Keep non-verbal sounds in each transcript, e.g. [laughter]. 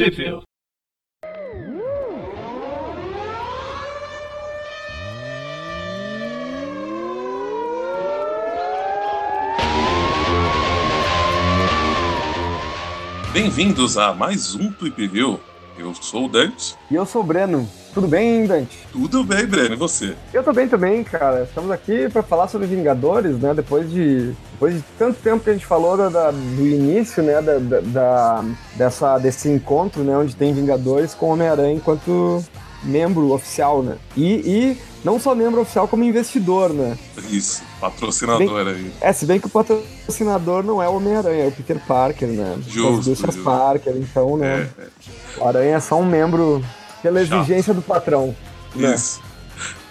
Sheffield. Bem-vindos a mais um Tweep View. Eu sou o Dante. E eu sou o Breno. Tudo bem, Dante? Tudo bem, Breno. E você? Eu tô bem também, cara. Estamos aqui para falar sobre Vingadores, né? Depois de, depois de tanto tempo que a gente falou da, da, do início, né? Da, da, dessa, desse encontro, né? Onde tem Vingadores com Homem-Aranha enquanto membro oficial, né? E, e não só membro oficial, como investidor, né? Isso, patrocinador bem, aí. É, se bem que o patrocinador não é o Homem-Aranha, é o Peter Parker, né? Justo. justo. Parker, então, né? É, é. O Aranha é só um membro pela exigência Chato. do patrão. Né?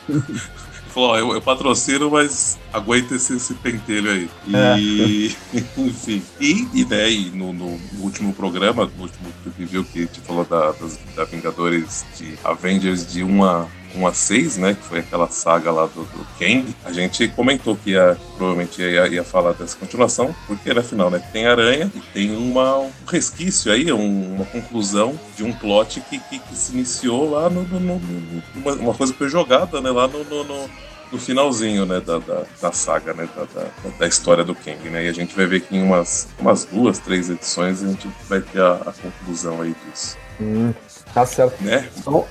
[laughs] Falou, eu, eu, patrocino, mas aguenta esse, esse pentelho aí. E, é. [laughs] enfim. E, e, né, e no, no, último programa, no último review que a gente falou da, das, da Vingadores de Avengers de 1 a 1 a 6, né? Que foi aquela saga lá do, do Kang. A gente comentou que ia, provavelmente ia, ia falar dessa continuação, porque afinal, né? Tem aranha e tem uma, um resquício aí, um, uma conclusão de um plot que, que, que se iniciou lá no, no, no, uma, uma, coisa que foi jogada, né? Lá no, no no finalzinho, né, da, da, da saga, né, da, da, da, história do Kang, né, e a gente vai ver que em umas, umas duas, três edições a gente vai ter a, a conclusão aí disso. Hum, tá certo. Né? Então,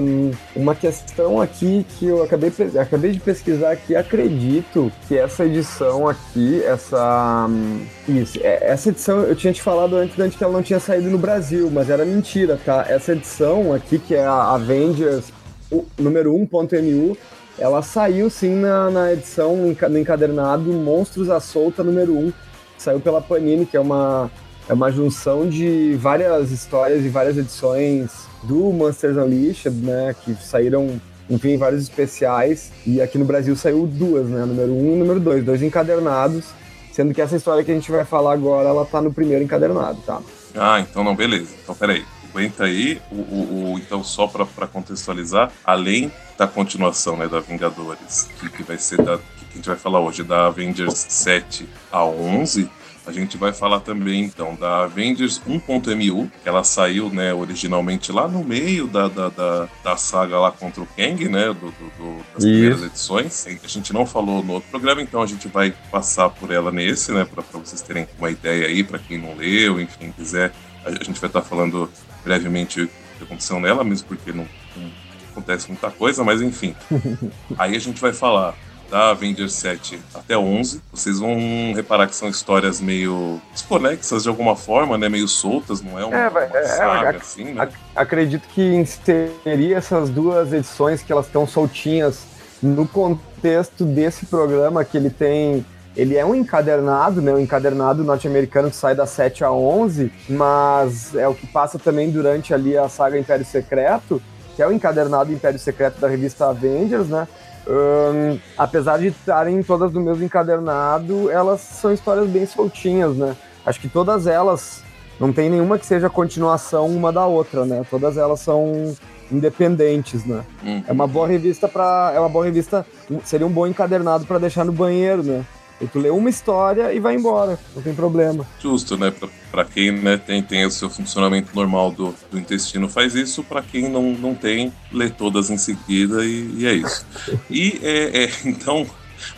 um, uma questão aqui que eu acabei, acabei de pesquisar aqui, acredito que essa edição aqui, essa. Um, isso, é, essa edição eu tinha te falado antes, antes que ela não tinha saído no Brasil, mas era mentira, tá? Essa edição aqui, que é a Avengers o número 1.mu, ela saiu sim na, na edição, no encadernado Monstros à Solta número 1, saiu pela Panini, que é uma, é uma junção de várias histórias e várias edições do Monsters Unleashed, né, que saíram, enfim, vários especiais, e aqui no Brasil saiu duas, né, número 1 e número 2, dois encadernados, sendo que essa história que a gente vai falar agora, ela tá no primeiro encadernado, tá? Ah, então não, beleza. Então, peraí aguenta aí, o, o, o então só para contextualizar, além da continuação né, da Vingadores, que, que vai ser da, que a gente vai falar hoje, da Avengers 7 a 11, a gente vai falar também, então, da Avengers 1.mu, que ela saiu, né, originalmente lá no meio da, da, da, da saga lá contra o Kang, né, do, do, do das Isso. primeiras edições. A gente não falou no outro programa, então a gente vai passar por ela nesse, né, para vocês terem uma ideia aí, para quem não leu, enfim, quiser. A gente vai estar falando brevemente o que aconteceu nela, mesmo porque não, não acontece muita coisa, mas enfim. [laughs] Aí a gente vai falar da Avengers 7 até 11. Vocês vão reparar que são histórias meio desconexas de alguma forma, né? Meio soltas, não é uma, é, uma é, saga é, assim, né? Acredito que inserir essas duas edições que elas estão soltinhas no contexto desse programa que ele tem ele é um encadernado, né? Um encadernado norte-americano que sai da 7 a 11, mas é o que passa também durante ali a saga Império Secreto, que é o encadernado Império Secreto da revista Avengers, né? Um, apesar de estarem todas no mesmo encadernado, elas são histórias bem soltinhas, né? Acho que todas elas, não tem nenhuma que seja continuação uma da outra, né? Todas elas são independentes, né? Uhum. É uma boa revista para, é uma boa revista, seria um bom encadernado para deixar no banheiro, né? E tu lê uma história e vai embora, não tem problema. Justo, né? Pra, pra quem né, tem, tem o seu funcionamento normal do, do intestino faz isso, para quem não, não tem, lê todas em seguida e, e é isso. e é, é, [laughs] então.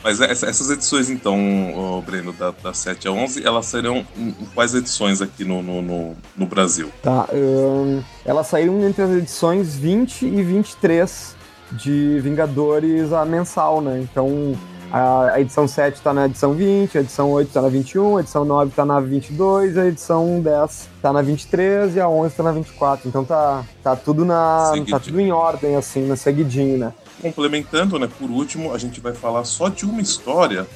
Mas essas edições, então, Breno, da, da 7 a 11, elas serão em quais edições aqui no, no, no, no Brasil? Tá, um, elas saíram entre as edições 20 e 23 de Vingadores a mensal, né? Então, a, edição 7 está na edição 20, a edição 8 está na 21, a edição 9 está na 22, a edição 10 está na 23 e a 11 está na 24. Então tá, tá tudo na tá tudo em ordem assim, na seguidinho, né? Complementando, né, por último, a gente vai falar só de uma história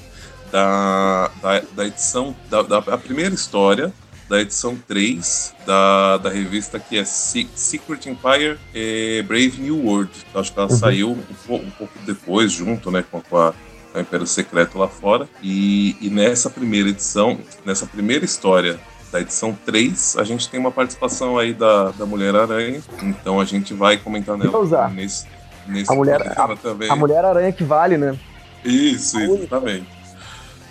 da, da, da edição, da, da a primeira história da edição 3 da, da revista que é Secret Empire e Brave New World. Acho que ela uhum. saiu um, um, pouco depois, junto né, com a é o Império Secreto lá fora. E, e nessa primeira edição, nessa primeira história da edição 3, a gente tem uma participação aí da, da Mulher-Aranha. Então a gente vai comentar nela nesse, nesse a mulher, a, também. A Mulher-Aranha que vale, né? Isso, exatamente.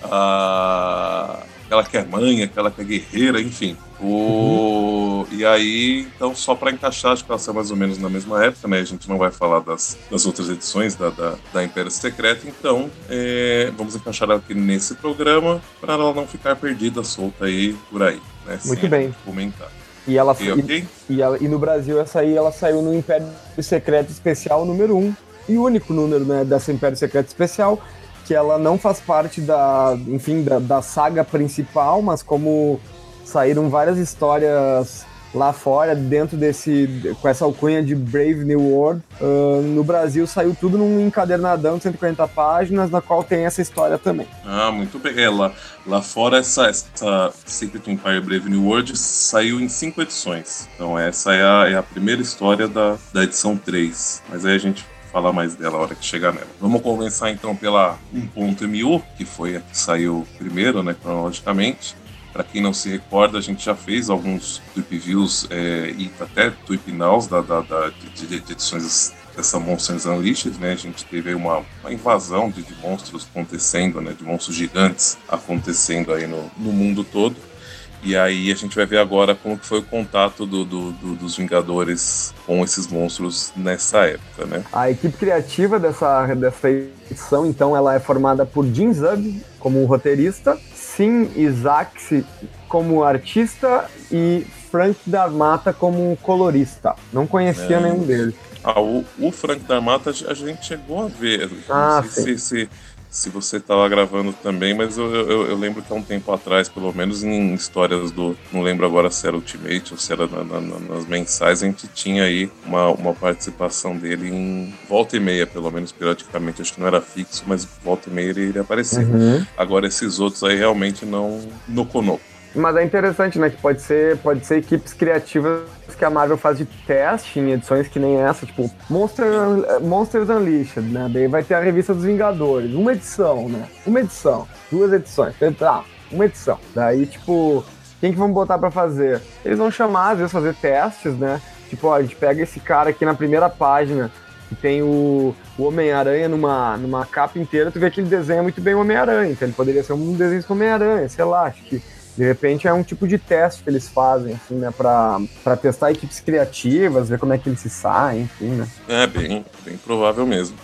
Ah, aquela que é mãe, aquela que é guerreira, enfim. O... Uhum. E aí, então, só para encaixar, acho que ela saiu mais ou menos na mesma época, né? A gente não vai falar das, das outras edições da, da, da Império Secreto, então é, vamos encaixar ela aqui nesse programa para ela não ficar perdida, solta aí por aí. Né? Muito bem. Comentar. E ela, e, okay? e, ela, e no Brasil essa aí ela saiu no Império Secreto Especial número 1 e único número né, dessa Império Secreto Especial, que ela não faz parte da, enfim, da, da saga principal, mas como saíram várias histórias lá fora, dentro desse, com essa alcunha de Brave New World. Uh, no Brasil saiu tudo num encadernadão de 140 páginas, na qual tem essa história também. Ah, muito bem. É, lá, lá fora, essa, essa Secret Empire Brave New World saiu em cinco edições. Então, essa é a, é a primeira história da, da edição 3. Mas aí a gente falar mais dela a hora que chegar nela. Vamos começar então pela 1.mu, que foi a que saiu primeiro, né, cronologicamente. Para quem não se recorda, a gente já fez alguns tweet views é, e até tweet nows da, da, da de, de, edições dessa Monsters Unleashed, né? A gente teve uma, uma invasão de, de, monstros acontecendo, né? De monstros gigantes acontecendo aí no, no mundo todo. E aí a gente vai ver agora como que foi o contato do, do, do, dos Vingadores com esses monstros nessa época, né? A equipe criativa dessa, dessa edição, então, ela é formada por Jim Zub como roteirista, Sim Isaacs como artista e Frank Darmata como colorista. Não conhecia é. nenhum deles. Ah, o, o Frank Darmata a gente chegou a ver. Ah, Não sei se, se, se, você estava gravando também, mas eu, eu, eu, lembro que há um tempo atrás, pelo menos em histórias do. Não lembro agora se era Ultimate ou se era na, na, nas mensais, a gente tinha aí uma, uma participação dele em volta e meia, pelo menos periodicamente. Acho que não era fixo, mas volta e meia ele, aparecia. Uhum. Agora esses outros aí realmente não. No Konopo. Mas é interessante, né? Que pode ser, pode ser equipes criativas que a Marvel faz de teste em edições que nem essa, tipo Monster, Monsters Unleashed, né? Daí vai ter a revista dos Vingadores, uma edição, né? Uma edição, duas edições, tá? Uma edição. Daí, tipo, quem que vamos botar para fazer? Eles vão chamar, às vezes, fazer testes, né? Tipo, ó, a gente pega esse cara aqui na primeira página, que tem o, o Homem-Aranha numa, numa capa inteira, tu vê que ele desenha muito bem o Homem-Aranha, então ele poderia ser um desenho do Homem-Aranha, sei lá, acho que de repente é um tipo de teste que eles fazem, assim, né? Pra, pra testar equipes criativas, ver como é que eles se saem, enfim, né? É, bem, bem provável mesmo.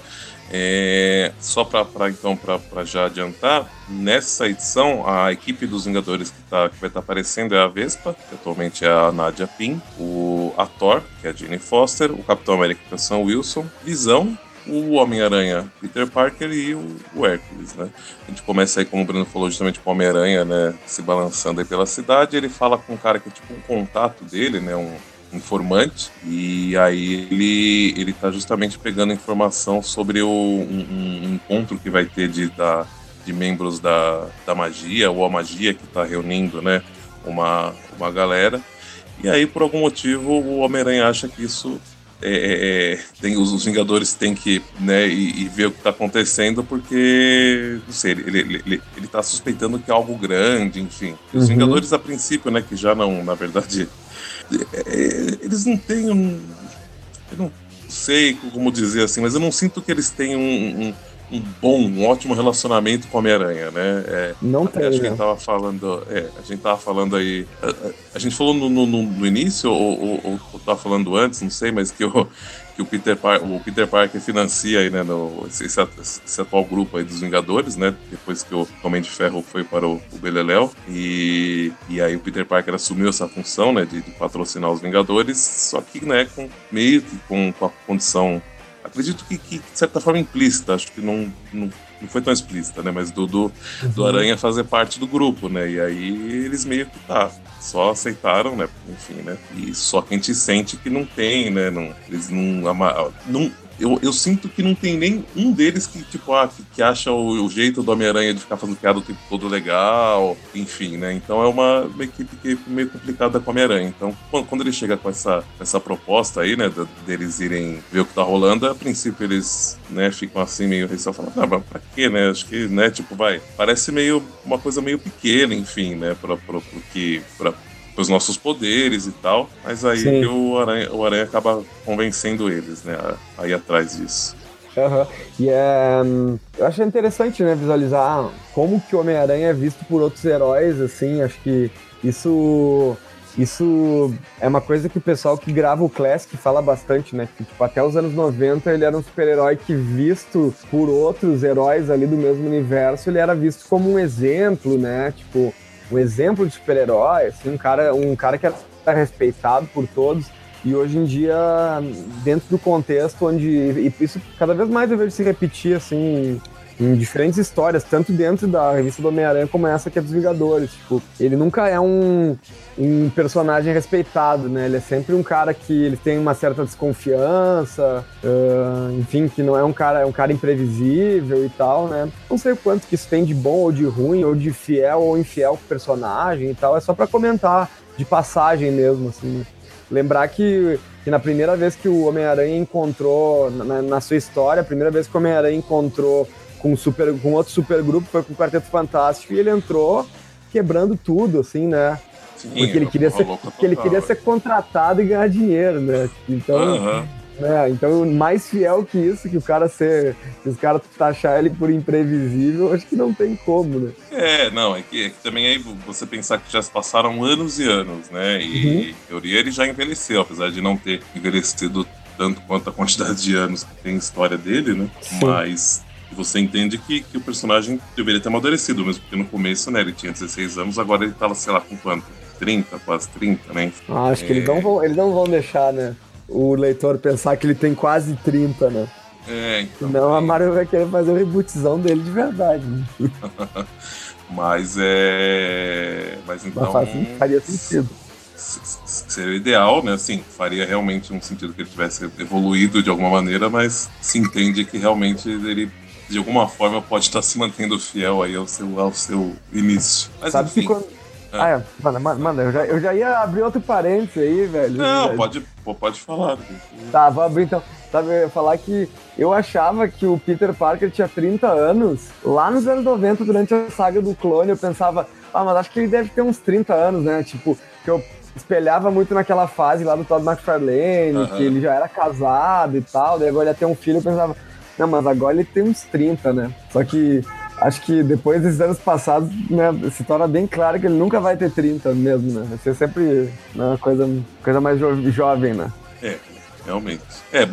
É, só para então para já adiantar, nessa edição a equipe dos Vingadores que, tá, que vai estar tá aparecendo é a Vespa, que atualmente é a Nadia Pym, o a Thor, que é a Jane Foster, o Capitão América, que é o Sam Wilson, Visão, o Homem-Aranha Peter Parker e o, o, Hércules, né? A gente começa aí, como o Bruno falou, justamente com o Homem-Aranha, né? Se balançando aí pela cidade. Ele fala com um cara que é tipo um contato dele, né? Um informante. E aí ele, ele tá justamente pegando informação sobre o, um, um encontro que vai ter de, da, de membros da, da magia, ou a magia que tá reunindo, né? Uma, uma galera. E aí, por algum motivo, o Homem-Aranha acha que isso é, é, é, tem, os, os, Vingadores têm que né, e, e ver o que está acontecendo, porque, não sei, ele, ele, ele, ele tá suspeitando que é algo grande, enfim. Os uhum. Vingadores, a princípio, né, que já não, na verdade, é, é, eles não têm um. Eu não sei como dizer assim, mas eu não sinto que eles tenham um, um um bom, um ótimo relacionamento com Homem-Aranha, né? É, não tem. Acho que a gente tava falando. É, a gente tava falando aí. A, a gente falou no, no, no início, ou, ou, ou, ou tava falando antes, não sei, mas que o, que o Peter, Par o Peter Parker financia aí, né, no, esse, esse, atual grupo aí dos Vingadores, né? Depois que o Homem de Ferro foi para o, o Beleléu. E, e aí o Peter Parker assumiu essa função, né, de, de patrocinar os Vingadores, só que, né, com meio que com, com a condição acredito que, que, de certa forma implícita, acho que não, não, não foi tão explícita, né? Mas do, do, do uhum. Aranha fazer parte do grupo, né? E aí eles meio que tá, só aceitaram, né? Enfim, né? E só que a gente sente que não tem, né? Não, eles não, não eu, eu sinto que não tem nem um deles que, tipo, ah, que, que acha o, o, jeito do Homem-Aranha de ficar fazendo piada o tempo todo legal, enfim, né? Então é uma, uma equipe que é meio complicada com o Homem-Aranha. Então, quando, quando, ele chega com essa, essa proposta aí, né, deles irem ver o que tá rolando, a princípio eles, né, ficam assim meio receosos, falando, ah, mas pra quê, né? Acho que, né, tipo, vai, parece meio, uma coisa meio pequena, enfim, né, pra, pra, pro que, pra, os nossos poderes e tal. Mas aí o Aranha, o Aranha acaba convencendo eles, né? A, ir atrás disso. Uhum. E é, eu acho interessante, né, visualizar como que o Homem-Aranha é visto por outros heróis, assim, acho que isso isso é uma coisa que o pessoal que grava o Classic fala bastante, né? Que tipo, até os anos 90 ele era um super-herói que, visto por outros heróis ali do mesmo universo, ele era visto como um exemplo, né? Tipo, um exemplo de super-herói, assim, um cara, um cara que era respeitado por todos. E hoje em dia, dentro do contexto onde. Isso cada vez mais eu vejo se repetir, assim, em diferentes histórias, tanto dentro da revista do Homem-Aranha como essa que é dos Vingadores. Tipo, ele nunca é um, um personagem respeitado, né? Ele é sempre um cara que ele tem uma certa desconfiança, uh, enfim, que não é um cara, é um cara imprevisível e tal, né? Não sei o quanto que isso tem de bom ou de ruim, ou de fiel ou infiel com o personagem e tal, é só para comentar de passagem mesmo, assim. Né? Lembrar que, que na primeira vez que o Homem-Aranha encontrou, na, na, sua história, a primeira vez que o Homem-Aranha encontrou com, super, com outro supergrupo foi com o Quarteto Fantástico e ele entrou quebrando tudo, assim, né? Sim, porque ele queria, ser, porque ele queria ser contratado e ganhar dinheiro, né? Então, né? então mais fiel que isso, que o cara ser. Se os caras taxar ele por imprevisível, acho que não tem como, né? É, não, é que, é que também aí você pensar que já se passaram anos e anos, né? E uhum. em teoria ele já envelheceu, apesar de não ter envelhecido tanto quanto a quantidade de anos que tem história dele, né? Sim. Mas você entende que, que o personagem deveria ter amadurecido, mesmo porque no começo, né, ele tinha 16 anos, agora ele tava, sei lá, com quanto? 30, quase 30, né? Ah, acho é... que eles não, vão, eles não vão deixar, né, o leitor pensar que ele tem quase 30, né? É, então. Não, a Marvel vai querer fazer o rebootzão dele de verdade. Né? [laughs] Mas é. Mas então. Mas faria sentido. Seria ideal, né? Assim, faria realmente um sentido que ele tivesse evoluído de alguma maneira, mas se entende que realmente ele de alguma forma pode estar se mantendo fiel aí ao seu, ao seu início. Mas, Sabe enfim, quando... é. Ah, é. Mano, mano eu, já, eu já ia abrir outro parênteses aí, velho. Não, pode, pode falar. Tá, vou abrir então. Sabe, eu ia falar que eu achava que o Peter Parker tinha 30 anos. Lá nos anos 90, durante a saga do clone, eu pensava, ah, mas acho que ele deve ter uns 30 anos, né? Tipo, que eu espelhava muito naquela fase lá do Todd McFarlane, uh -huh. que ele já era casado e tal, daí agora ia ter um filho, eu pensava, não, mas agora ele tem uns 30, né? Só que acho que depois desses anos passados, né, se torna bem claro que ele nunca vai ter 30 mesmo, né? Vai ser sempre né, uma coisa, coisa mais jo jovem, né? É, realmente. É,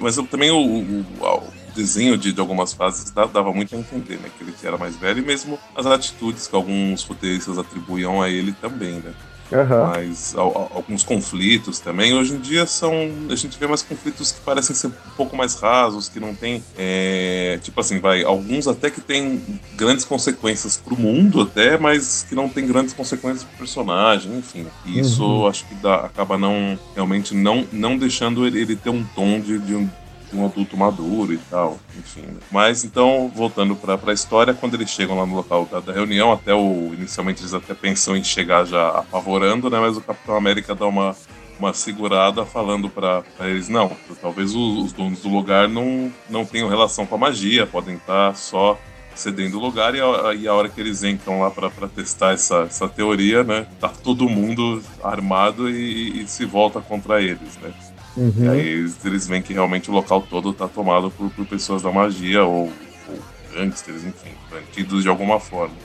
mas também o, o, o desenho de, de, algumas fases dava muito a entender, né? Que ele era mais velho e mesmo as atitudes que alguns roteiristas atribuíam a ele também, né? Uhum. Mas alguns conflitos também. Hoje em dia são. A gente vê mais conflitos que parecem ser um pouco mais rasos, que não tem. É, tipo assim, vai. Alguns até que tem grandes consequências pro mundo, até, mas que não tem grandes consequências pro personagem, enfim. E isso uhum. acho que dá, acaba não. Realmente não, não deixando ele, ele ter um tom de, de um um adulto maduro e tal, enfim. Né? Mas então, voltando para a história, quando eles chegam lá no local da, da, reunião, até o inicialmente eles até pensam em chegar já apavorando, né? Mas o Capitão América dá uma uma segurada falando para eles não, talvez os, os, donos do lugar não não tenham relação com a magia, podem estar só cedendo o lugar e a, e a hora que eles entram lá para testar essa, essa teoria, né, tá todo mundo armado e, e se volta contra eles, né? Uhum. E aí eles, veem que realmente o local todo está tomado por, por, pessoas da magia ou, ou gangsters, enfim, bandidos de alguma forma.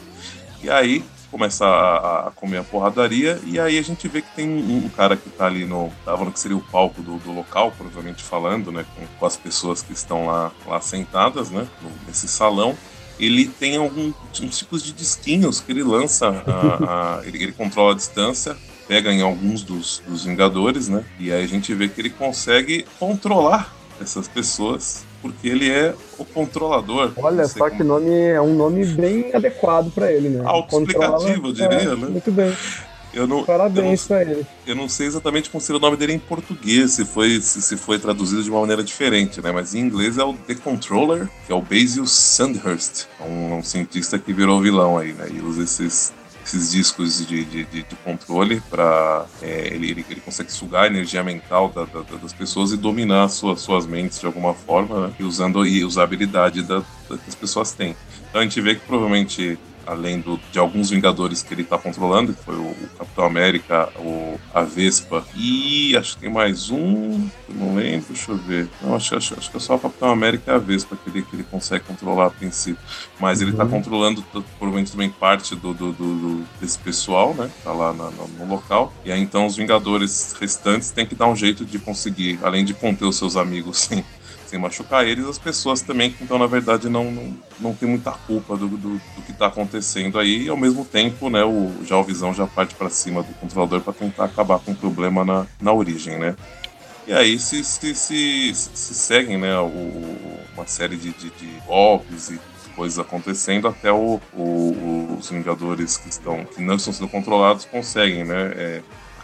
E aí começa a, a, comer a porradaria, e aí a gente vê que tem um, um cara que está ali no. Tava no que seria o palco do, do local, provavelmente falando, né? Com, com, as pessoas que estão lá, lá sentadas, né? Nesse salão. Ele tem alguns tipos de disquinhos que ele lança, a, a, ele, ele controla a distância pega em alguns dos, dos Vingadores, né? E aí a gente vê que ele consegue controlar essas pessoas porque ele é o controlador. Olha só como... que nome é um nome bem adequado para ele, né? Autoexplicativo, eu diria, é, né? Muito bem. Eu não, Parabéns para ele. Eu não sei exatamente como seria o nome dele em português, se foi, se, se, foi traduzido de uma maneira diferente, né? Mas em inglês é o The Controller, que é o Basil Sandhurst, um, um cientista que virou vilão aí, né? E usa esses esses discos de, de, de, de controle para é, ele, ele, ele, consegue sugar a energia mental da, da, das pessoas e dominar suas, suas mentes de alguma forma, né? e usando e usar a habilidade da, da, que as pessoas têm. Então a gente vê que provavelmente além do, de alguns Vingadores que ele está controlando, que foi o, o, Capitão América, o, a Vespa, e acho que tem mais um, não lembro, deixa eu ver. Não, acho, acho, acho que é só o Capitão América e a Vespa que ele, que ele consegue controlar a princípio. Mas ele está uhum. controlando provavelmente também parte do, do, do, desse pessoal, né? Tá lá na, no, no local. E aí então os Vingadores restantes têm que dar um jeito de conseguir, além de conter os seus amigos [laughs] sem sem machucar eles, as pessoas também então, na verdade, não, não, não tem muita culpa do, do, do que está acontecendo aí. E, ao mesmo tempo, né, o, já o Visão já parte para cima do controlador para tentar acabar com o problema na, na origem, né? E aí se, se, se, se seguem, né, o, uma série de, de, de golpes e coisas acontecendo até o, o, os Vingadores que estão que não estão sendo controlados conseguem, né, é,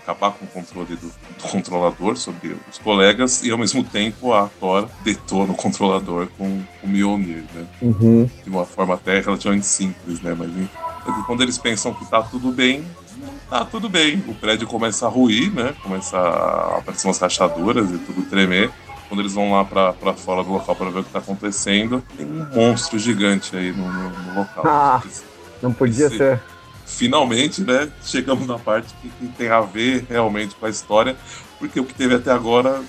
acabar com o controle do, do, controlador sobre os colegas e ao mesmo tempo a Thor detona o controlador com o Mjolnir, né? Uhum. De uma forma até relativamente simples, né? Mas quando eles pensam que tá tudo bem, tá tudo bem. O prédio começa a ruir, né? Começa a aparecer umas rachaduras e tudo tremer. Quando eles vão lá para fora do local para ver o que tá acontecendo, tem um monstro gigante aí no, no, no local. Ah, não podia ser finalmente, né, chegamos na parte que, que, tem a ver realmente com a história, porque o que teve até agora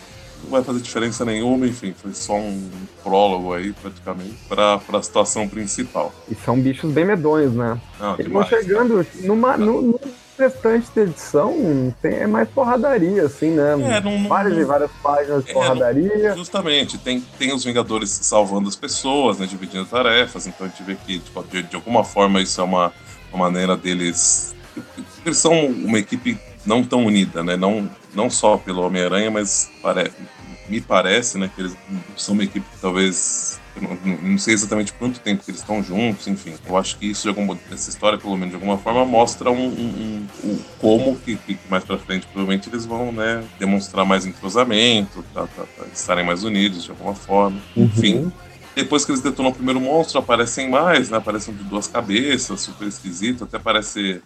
não vai fazer diferença nenhuma, enfim, foi só um prólogo aí, praticamente, para a situação principal. E são bichos bem medonhos, né? Não, Eles vão chegando numa, no, no restante da edição tem, é mais porradaria, assim, né? É, não, várias e várias páginas de é, porradaria. Não, justamente, tem, tem os Vingadores salvando as pessoas, né? Dividindo tarefas, então a gente vê que, tipo, de, de alguma forma, isso é uma uma maneira deles. Eles são uma equipe não tão unida, né? Não, não só pelo Homem-Aranha, mas pare... me parece né, que eles são uma equipe que talvez. Não, não, sei exatamente quanto tempo que eles estão juntos, enfim. Eu acho que isso, de alguma, essa história, pelo menos de alguma forma, mostra um, um, um, um como que, que, mais pra frente provavelmente eles vão né, demonstrar mais entrosamento, tá, tá, tá, estarem mais unidos de alguma forma. Uhum. Depois que eles detonam o primeiro monstro, aparecem mais, né? Aparecem de duas cabeças, super esquisito. Até parece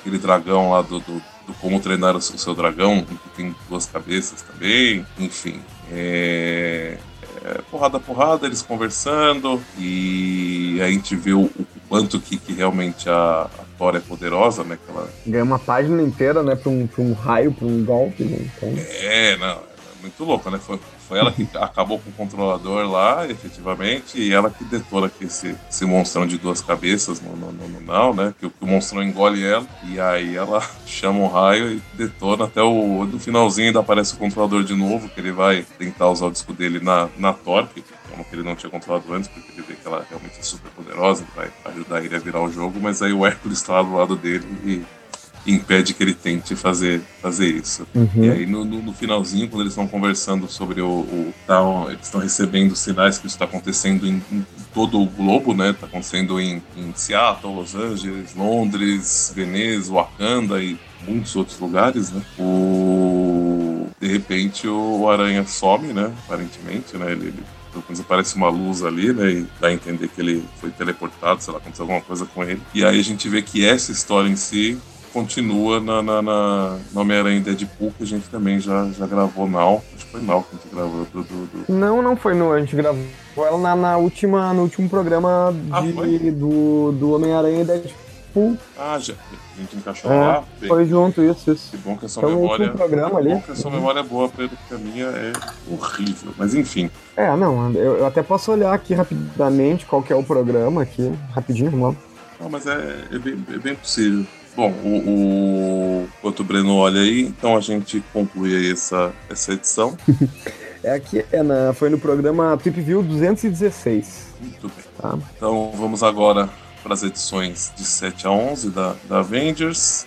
aquele dragão lá do, do, do Como Treinar o Seu Dragão, que tem duas cabeças também. Enfim, é... é porrada porrada, eles conversando. E a gente vê o, o quanto que, que realmente a, a Thor é poderosa, né? Que ela... Ganha uma página inteira, né? Pra um, pra um raio, pra um golpe. Né? Então... É, não, é muito louco, né? Foi, foi ela que acabou com o controlador lá, efetivamente, e ela que detona aqui esse, esse monstrão de duas cabeças no, no, no, no não, né? Que, que, o monstrão engole ela, e aí ela [laughs] chama um raio e detona até o. No finalzinho ainda aparece o controlador de novo, que ele vai tentar usar o disco dele na, na Torque, como que ele não tinha controlado antes, porque ele vê que ela realmente é super poderosa, vai ajudar ele a virar o jogo, mas aí o Hércules está do lado dele e impede que ele tente fazer, fazer isso. Uhum. E aí no, no, no, finalzinho, quando eles estão conversando sobre o, o tá, eles estão recebendo sinais que isso está acontecendo em, em, todo o globo, né? Está acontecendo em, em Seattle, Los Angeles, Londres, Veneza, Wakanda e muitos outros lugares, né? O de repente o Aranha some, né? Aparentemente, né? Ele, ele pelo menos aparece uma luz ali, né? E dá a entender que ele foi teleportado, sei lá, aconteceu alguma coisa com ele. E aí a gente vê que essa história em si continua na, na, na, na Homem-Aranha Deadpool, que a gente também já, já gravou Now. Acho que foi Now que a gente gravou. Do, do, do... Não, não foi no. A gente gravou ela na, na última, no último programa ah, de, do, do Homem-Aranha Deadpool. Ah, já. A gente encaixou é, lá. Bem, foi junto, isso, isso. Que bom que a sua então, memória. Programa ali. Que bom que a sua memória é boa, Pedro, porque a minha é horrível. Mas enfim. É, não, eu, eu até posso olhar aqui rapidamente qual que é o programa aqui. Rapidinho, vamos lá. Não, mas é, é, bem, é bem possível. Bom, o, o outro Breno olha aí, então a gente conclui aí essa, essa edição. [laughs] é aqui, é na, foi no programa Trip View 216. Muito bem. Tá? Então vamos agora para as edições de 7 a 11 da, da Avengers.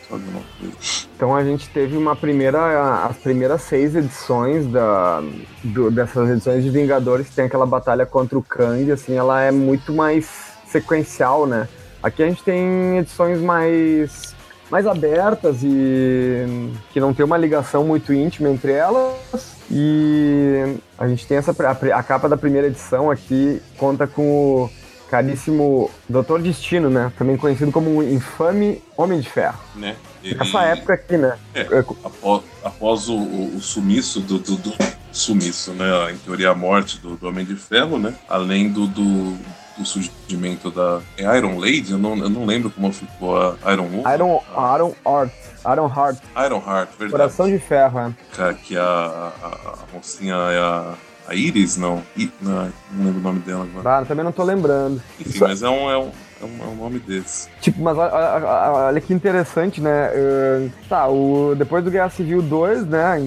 Então a gente teve uma primeira, as primeiras seis edições da, do, dessas edições de Vingadores, que tem aquela batalha contra o Kang, assim, ela é muito mais sequencial, né? Aqui a gente tem edições mais mais abertas e que não tem uma ligação muito íntima entre elas. E a gente tem essa a, a capa da primeira edição aqui conta com o caríssimo Doutor Destino, né? Também conhecido como o infame Homem de Ferro. Né? Ele... Nessa época aqui, né? É, após, após o, o, sumiço do, do, do, sumiço, né? Em teoria a morte do, do, Homem de Ferro, né? Além do, do do surgimento da. É Iron Lady? Eu não, eu não lembro como ficou a Iron Woman. Iron, Iron Heart. Iron Heart. Iron Heart, verdade. Coração de ferro, é. Que, que a, a, a mocinha é a. A Iris, não. I, não. não. lembro o nome dela agora. Ah, também não tô lembrando. Enfim, Isso... mas é um, é um, é um, é um nome desse. Tipo, mas olha, olha, que interessante, né? Uh, tá, o, depois do Guerra Civil 2, né? Em,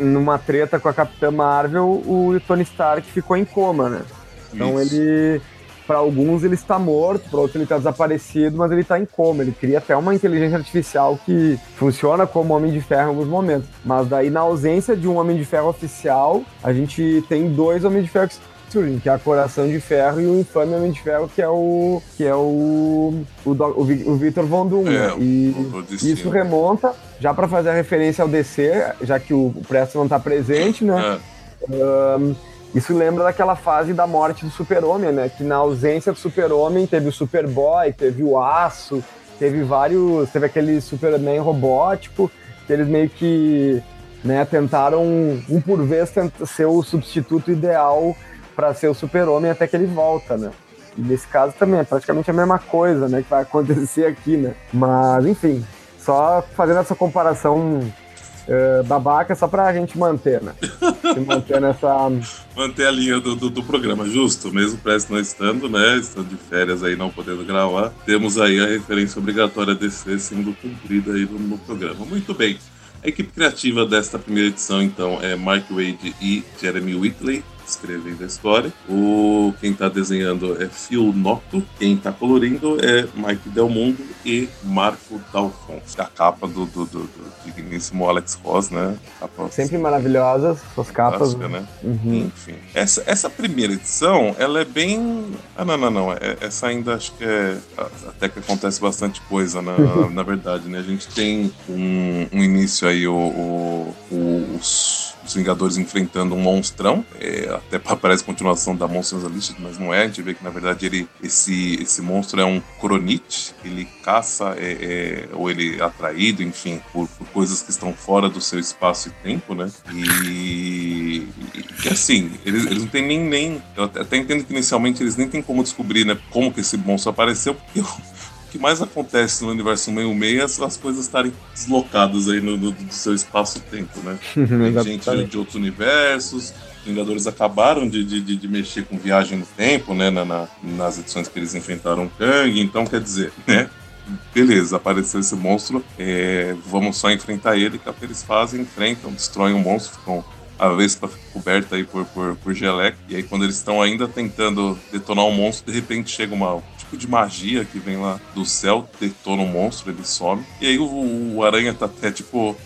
em, numa treta com a Capitã Marvel, o Tony Stark ficou em coma, né? Então Isso. ele para alguns ele está morto, para outros ele está desaparecido, mas ele está em coma. Ele cria até uma inteligência artificial que funciona como Homem de Ferro em alguns momentos. Mas daí, na ausência de um Homem de Ferro oficial, a gente tem dois Homens de Ferro que é a Coração de Ferro e o Infame Homem de Ferro, que é o que é o o, o, o Victor Von Doom. Né? É? E isso remonta já para fazer a referência ao DC, já que o Preston não está presente, né? É. Um, isso lembra daquela fase da morte do Super-Homem, né? Que na ausência do Super-Homem teve o Superboy, teve o Aço, teve vários. Teve aquele Superman robótico, que eles meio que né, tentaram, um por vez, ser o substituto ideal para ser o Super-Homem até que ele volta, né? E nesse caso também é praticamente a mesma coisa, né? Que vai [laughs] acontecer aqui, né? Mas, enfim, só fazendo essa comparação uh, babaca só pra gente manter, né? Manter nessa. [laughs] Manter a linha do, do, do programa, justo. Mesmo Presto não estando, né? Estando de férias aí, não podendo gravar. Temos aí a referência obrigatória DC sendo cumprida aí no, no programa. Muito bem. A equipe criativa desta primeira edição, então, é Mike Wade e Jeremy Whitley escrevendo a história. O, quem está desenhando é Phil Noto. Quem está colorindo é Mike Del Mundo e Marco Dalfonso. A capa do, do, do, do digníssimo Alex Ross, né? Capa Sempre maravilhosas, as capas. Né? Uhum. Enfim. Essa, essa primeira edição, ela é bem. Ah, não, não, não. É, essa ainda acho que é. Até que acontece bastante coisa, na, [laughs] na verdade, né? A gente tem um, um início aí, o, o, o os os Vingadores enfrentando um monstrão. É, até [laughs] parece continuação da Monsters Unleashed, mas não é. A gente vê que na verdade ele, esse, esse monstro é um Cronite. Ele caça é, é, ou ele é atraído, enfim, por, por, coisas que estão fora do seu espaço e tempo, né? E, e assim, eles, eles não têm nem, nem. Eu até entendo que inicialmente eles nem têm como descobrir, né? Como que esse monstro apareceu, porque que mais acontece no universo meio-meia é as coisas estarem deslocadas aí no, no, do seu espaço-tempo, né? [laughs] Tem gente de outros universos, Vingadores acabaram de, de, de, mexer com viagem no tempo, né? Na, na, nas edições que eles enfrentaram Kang, então quer dizer, [laughs] né? Beleza, apareceu esse monstro, é, vamos só enfrentar ele, que é o que eles fazem, enfrentam, destroem o monstro, ficam a Vespa coberta aí por, por, por geleca. E aí, quando eles estão ainda tentando detonar o um monstro, de repente chega uma tipo de magia que vem lá do céu, detona o um monstro, ele some. E aí o, o Aranha tá até tipo.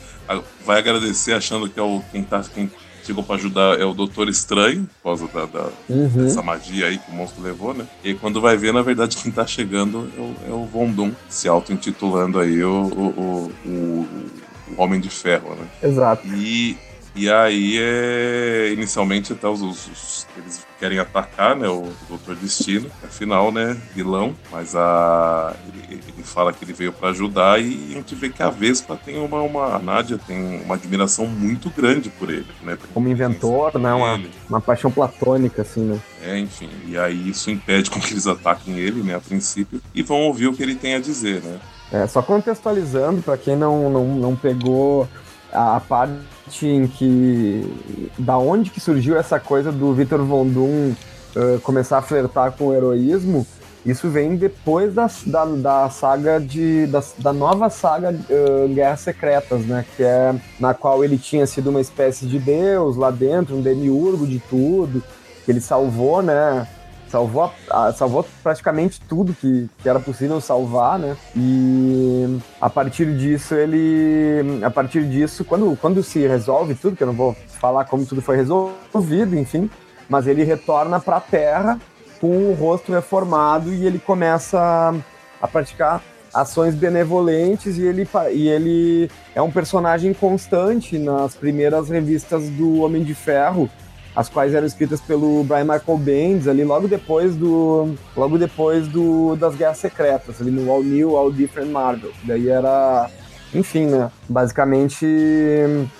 Vai agradecer achando que é o quem tá. Quem chegou para ajudar é o Doutor Estranho, por causa da, da uhum. dessa magia aí que o monstro levou, né? E aí, quando vai ver, na verdade, quem tá chegando é o, é o Von Doom, se auto-intitulando aí o, o, o, o Homem de Ferro, né? Exato. E e aí, é, inicialmente, até os, os, eles querem atacar, né, o Doutor Destino, afinal, né, vilão, mas a, ele, ele fala que ele veio para ajudar e a gente vê que a Vespa tem uma, uma, a Nádia tem uma admiração muito grande por ele, né. Como inventor, né, uma, uma paixão platônica, assim, né. É, enfim, e aí isso impede com que eles ataquem ele, né, a princípio, e vão ouvir o que ele tem a dizer, né. É, só contextualizando, para quem não, não, não pegou a parte em que da onde que surgiu essa coisa do Victor Von Doom uh, começar a flertar com o heroísmo, isso vem depois da, da, da saga de. Da, da nova saga uh, Guerras Secretas, né? Que é na qual ele tinha sido uma espécie de deus lá dentro, um demiurgo de tudo, que ele salvou, né? Salvou, a, salvou praticamente tudo que, que era possível salvar, né? E a partir disso ele, a partir disso, quando, quando se resolve tudo, que eu não vou falar como tudo foi resolvido, enfim, mas ele retorna para a Terra com o rosto reformado e ele começa a, a praticar ações benevolentes e ele, e ele é um personagem constante nas primeiras revistas do Homem de Ferro, as quais eram escritas pelo Brian Michael Bendis ali logo depois do logo depois do das Guerras Secretas, ali no All New, All Different Marvel. Daí era enfim, né? Basicamente,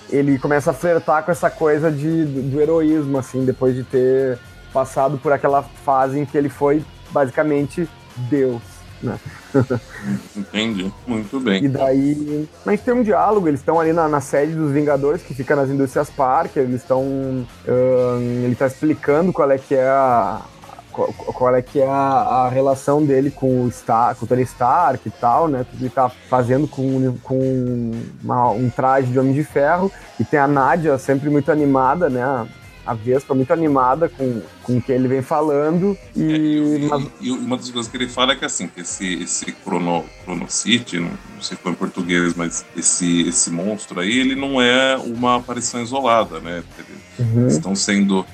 ele começa a flertar com essa coisa de, do, do heroísmo, assim, depois de ter passado por aquela fase em que ele foi basicamente Deus. Né? Entendi, muito bem. E daí, gente tem um diálogo, eles estão ali na, na, sede dos Vingadores, que fica nas indústrias Parker, eles estão. Uh, ele está explicando qual é que é a. Qual, é que é a, a, relação dele com o, Star, com o Tony Stark e tal, né? Que ele tá fazendo com, com uma, um traje de Homem de Ferro. E tem a Nádia sempre muito animada, né? A Vespa muito animada com, com o que ele vem falando. E, é, e, mas... e, uma das coisas que ele fala é que assim, que esse, esse City, não, não sei qual é em português, mas esse, esse monstro aí, ele não é uma aparição isolada, né? Uhum. Estão sendo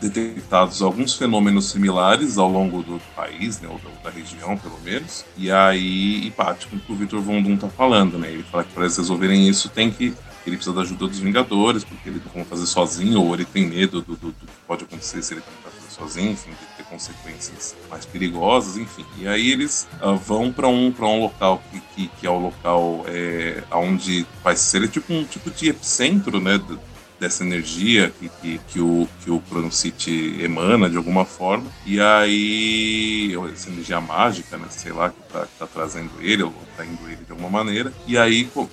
detectados alguns fenômenos similares ao longo do país, né, ou da, da região, pelo menos. E aí, e parte com o que o Victor Von Doom tá falando, né? Ele fala que para eles resolverem isso tem que ele precisa da ajuda dos Vingadores, porque ele não vai fazer sozinho, ou ele tem medo do, do, do, que pode acontecer se ele tentar fazer sozinho, enfim, de ter consequências mais perigosas, enfim. E aí eles uh, vão para um, um local que, que, que, é o local é, onde vai ser tipo um tipo de epicentro, né? Dessa energia que, que, que, o, que o Chrono City emana de alguma forma. E aí, essa energia mágica, né, sei lá, que tá, que tá trazendo ele, ou tá indo ele de alguma maneira. E aí, o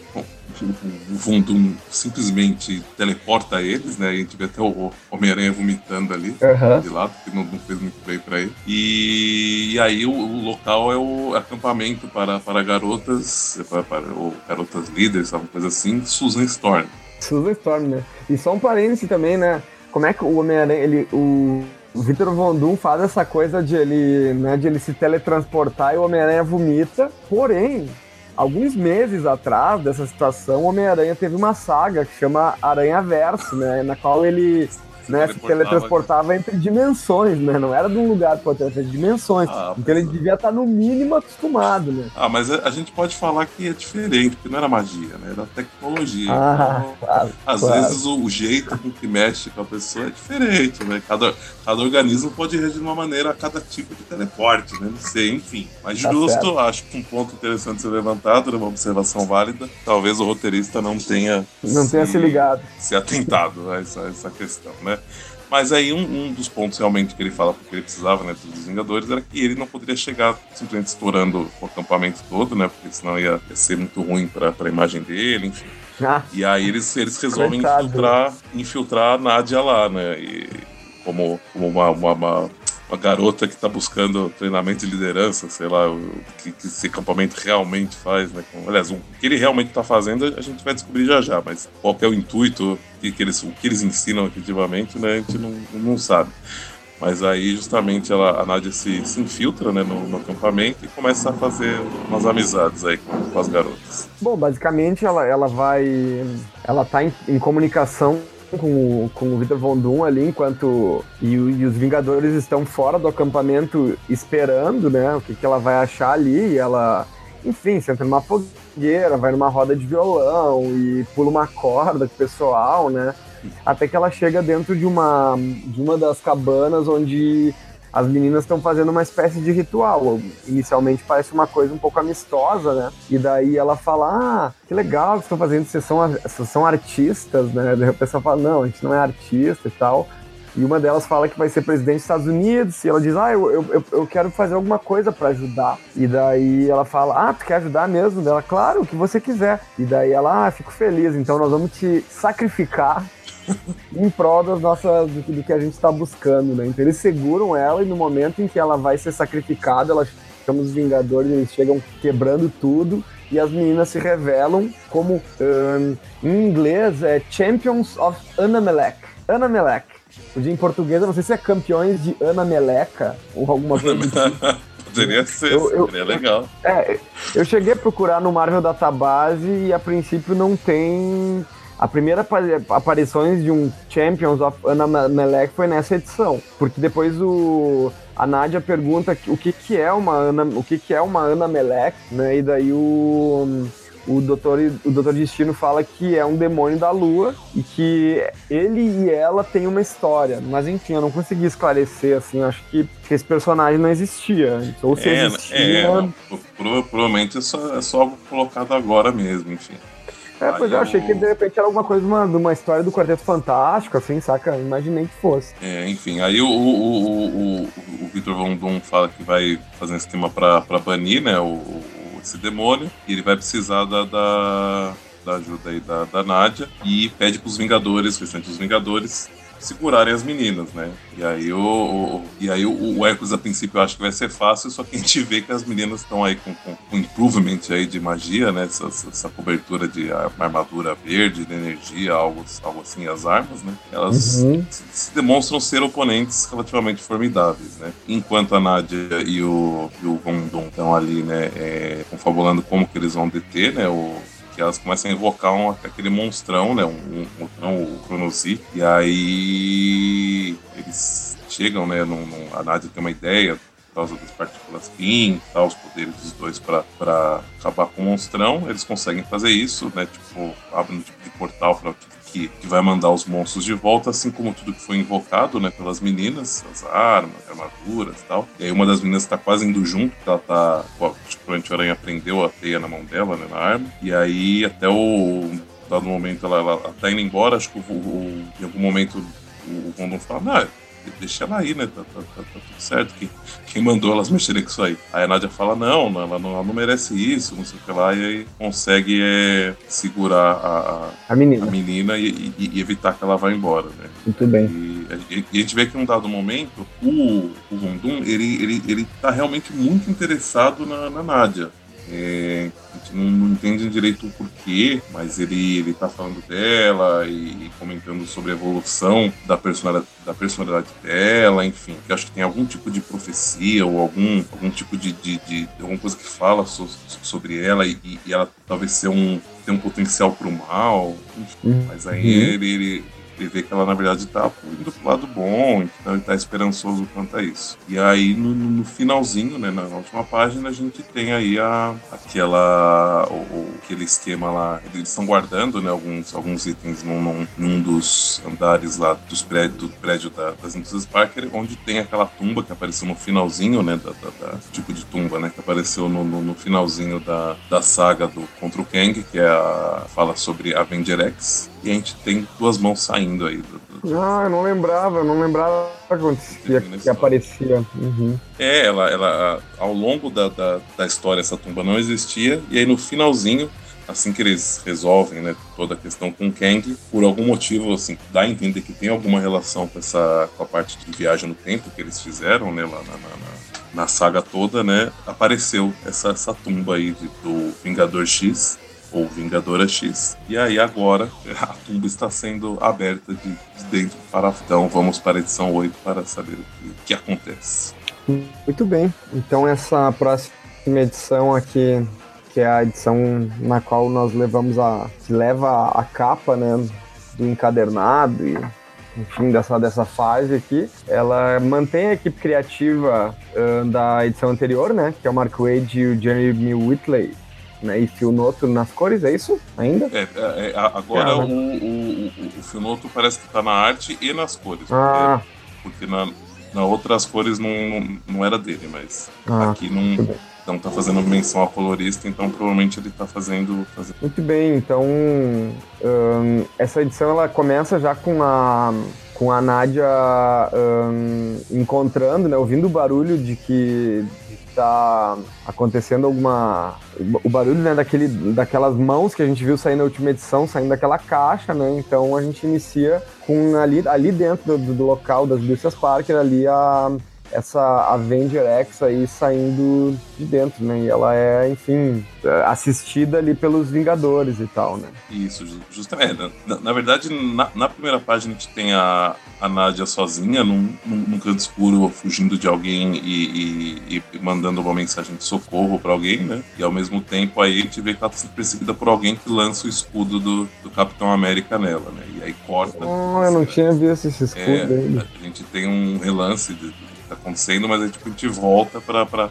Vundum simplesmente teleporta eles, né? A gente vê até o Homem-Aranha vomitando ali uhum. de lado, que não, não, fez muito bem para ele. E, e aí o, o, local é o acampamento para, para garotas, para, para ou garotas líderes, alguma coisa assim, Susan Storm. Susan Storm, né? E só um parêntese também, né? Como é que o Homem-Aranha, ele, o, Victor Von faz essa coisa de ele, né, de ele se teletransportar e o Homem-Aranha vomita. Porém, alguns meses atrás dessa situação, o Homem-Aranha teve uma saga que chama Aranha Verso, né, na qual ele né, se teletransportava entre dimensões, né? Não era de um lugar para outro, era de dimensões. Ah, então ele devia estar no mínimo acostumado, né? Ah, mas a, gente pode falar que é diferente, porque não era magia, né? Era tecnologia. Ah, então, claro, às claro. vezes o, o, jeito com que mexe com a pessoa é diferente, né? Cada, cada organismo pode reagir de uma maneira a cada tipo de teleporte, né? Não sei, enfim. Mas tá justo, certo. acho que um ponto interessante ser levantado, uma observação válida. Talvez o roteirista não tenha não se, tenha se ligado, se atentado a essa, essa questão, né? Mas aí um, um, dos pontos realmente que ele fala porque ele precisava, né, dos Vingadores, era que ele não poderia chegar simplesmente estourando o acampamento todo, né, porque senão ia, ia ser muito ruim para a imagem dele, enfim. Ah, e aí eles, eles resolvem infiltrar, infiltrar a Nádia lá, né, e como, como uma, uma, uma uma garota que está buscando treinamento de liderança, sei lá, o que, que esse acampamento realmente faz, né? Aliás, o que ele realmente está fazendo a gente vai descobrir já já, mas qual é o intuito, que, que eles, o que eles ensinam efetivamente, né? A gente não, não sabe. Mas aí, justamente, ela, a Nádia se, se infiltra né, no, no, acampamento e começa a fazer umas amizades aí com, com as garotas. Bom, basicamente, ela, ela vai. Ela tá em, em comunicação com, com o Victor Von Doom ali, enquanto. E, e, os Vingadores estão fora do acampamento esperando, né? O que, que ela vai achar ali. E ela, enfim, senta numa fogueira, vai numa roda de violão e pula uma corda com o pessoal, né? Até que ela chega dentro de uma, de uma das cabanas onde as meninas estão fazendo uma espécie de ritual. Inicialmente parece uma coisa um pouco amistosa, né? E daí ela fala: Ah, que legal que estão fazendo, vocês são, vocês são artistas, né? Daí o pessoal fala: Não, a gente não é artista e tal. E uma delas fala que vai ser presidente dos Estados Unidos, e ela diz: Ah, eu, eu, eu quero fazer alguma coisa para ajudar. E daí ela fala: Ah, tu quer ajudar mesmo? Dela, claro, o que você quiser. E daí ela, ah, fico feliz, então nós vamos te sacrificar em prol das nossas, do, do que a gente está buscando, né? Então eles seguram ela e no momento em que ela vai ser sacrificada, ela chama os Vingadores, eles chegam quebrando tudo e as meninas se revelam como, um, em inglês, é Champions of Anamelech. Anamelech. Em português, eu não sei se é campeões de Ana Meleca ou alguma coisa assim. [laughs] Poderia ser, eu, eu, seria legal. É, eu cheguei a procurar no Marvel Database e a princípio não tem a primeira aparições de um Champions of Anna Melek foi nessa edição, porque depois o a Nádia pergunta o que que é uma Ana, o que que é uma Ana Melek, né? E daí o o doutor, o doutor Destino fala que é um demônio da lua e que ele e ela têm uma história. Mas enfim, eu não consegui esclarecer, assim, acho que, esse personagem não existia. Ou se é, existia. É, provavelmente é só, é só colocado agora mesmo, enfim. É, pois eu achei que de repente era alguma coisa de uma, de uma história do Quarteto Fantástico, assim, saca? Imaginei que fosse. É, enfim, aí o, o, o, o, Victor Von Doom fala que vai fazer um esquema pra, pra banir, né, o, esse demônio, e ele vai precisar da, da, da ajuda aí da, da Nádia e pede pros Vingadores, o restante dos Vingadores, segurarem as meninas, né? E aí o, o e aí o, o Hércules a princípio eu acho que vai ser fácil, só que a gente vê que as meninas estão aí com, com, com improvement aí de magia, né? Essa, essa cobertura de armadura verde, de energia, algo, algo assim, as armas, né? Elas uhum. se, se, demonstram ser oponentes relativamente formidáveis, né? Enquanto a Nádia e o, e o Gondon estão ali, né? É, confabulando como que eles vão deter, né? O, elas começam a invocar um, aquele monstrão, né? Um, um, o Chronozi. E aí eles chegam, né? Num, num, a Nádia tem uma ideia por causa das partículas PIN, tal, os poderes dos dois para acabar com o monstrão. Eles conseguem fazer isso, né? Tipo, abrem um tipo de portal para que, que vai mandar os monstros de volta, assim como tudo que foi invocado, né, pelas meninas, as armas, armaduras e tal. E aí uma das meninas tá quase indo junto, ela tá. Tipo, a Anti-Aranha prendeu a teia na mão dela, né, na arma. E aí até o. Dado momento ela, ela tá indo embora, acho que o, o, em algum momento o Rondon fala, não, deixa ela aí, né? Tá, tá, tá, tá, tudo certo. Quem, quem mandou elas mexerem com isso aí? Aí a Nádia fala: não, ela não, ela não merece isso, não sei o que lá, e aí consegue é, segurar a, a menina, a menina e, e, e, evitar que ela vá embora, né? Muito bem. E, e a gente vê que em um dado momento, o, o Vondum, ele, ele, ele tá realmente muito interessado na, na Nádia. É, a gente não, não, entende direito o porquê, mas ele, ele tá falando dela e, e comentando sobre a evolução da personalidade, da personalidade dela, enfim, que acho que tem algum tipo de profecia ou algum, algum tipo de, de, de alguma coisa que fala so, sobre ela e, e, ela talvez ser um, ter um potencial pro mal, enfim, uhum. mas aí ele, ele e vê que ela na verdade tá indo pro lado bom, então ele tá esperançoso quanto a isso. E aí no, no finalzinho, né, na última página, a gente tem aí a, aquela, o, aquele esquema lá, eles estão guardando, né, alguns, alguns itens num, num, num dos andares lá dos prédios, do prédio da, das indústrias Parker, onde tem aquela tumba que apareceu no finalzinho, né, da, da, da tipo de tumba, né, que apareceu no, no, no, finalzinho da, da saga do contra o Kang, que é a, fala sobre Avenger X, e a gente tem duas mãos saindo aí. Ah, eu não lembrava, eu não lembrava que, que aparecia. Uhum. É, ela, ela ao longo da, da, da, história essa tumba não existia, e aí no finalzinho, assim que eles resolvem né, toda a questão com Kang, por algum motivo, assim, dá a entender que tem alguma relação com essa com a parte de viagem no tempo que eles fizeram, né, lá na, na, na saga toda, né, apareceu essa, essa tumba aí de, do Vingador X, ou Vingadora X. E aí agora [laughs] a tumba está sendo aberta de, de dentro para então vamos para a edição 8 para saber o que, que acontece. Muito bem. Então essa próxima edição aqui que é a edição na qual nós levamos a que leva a capa, né, do encadernado e enfim, dessa, dessa fase aqui, ela mantém a equipe criativa uh, da edição anterior, né, que é o Mark Wade e o Jeremy Whitley, né, e Filnoto nas cores, é isso ainda? É, é, é agora o, o, o, Filnoto parece que tá na arte e nas cores. Ah. Porque, porque na, na outras cores não, não, não era dele, mas ah, aqui não, não tá fazendo menção a colorista, então provavelmente ele tá fazendo. fazendo... Muito bem, então um, essa edição ela começa já com a com a Nádia um, encontrando, né, ouvindo o barulho de que tá acontecendo alguma. O barulho, né, daquele, daquelas mãos que a gente viu sair na última edição, saindo daquela caixa, né? Então a gente inicia com ali, ali dentro do, do local das indústrias Parker, ali a, essa Avenger X aí saindo de dentro, né? E ela é, enfim, assistida ali pelos Vingadores e tal, né? Isso, justamente. Na, na verdade, na, na, primeira página a gente tem a, a Nádia sozinha, num, num, num canto escuro, fugindo de alguém e, e, e mandando uma mensagem de socorro para alguém, né? E ao mesmo tempo aí a gente vê que ela tá sendo perseguida por alguém que lança o escudo do, do Capitão América nela, né? E aí corta. Oh, eu não tinha visto esse escudo é, aí. A gente tem um relance de tá acontecendo, mas aí, tipo, a gente volta pra. pra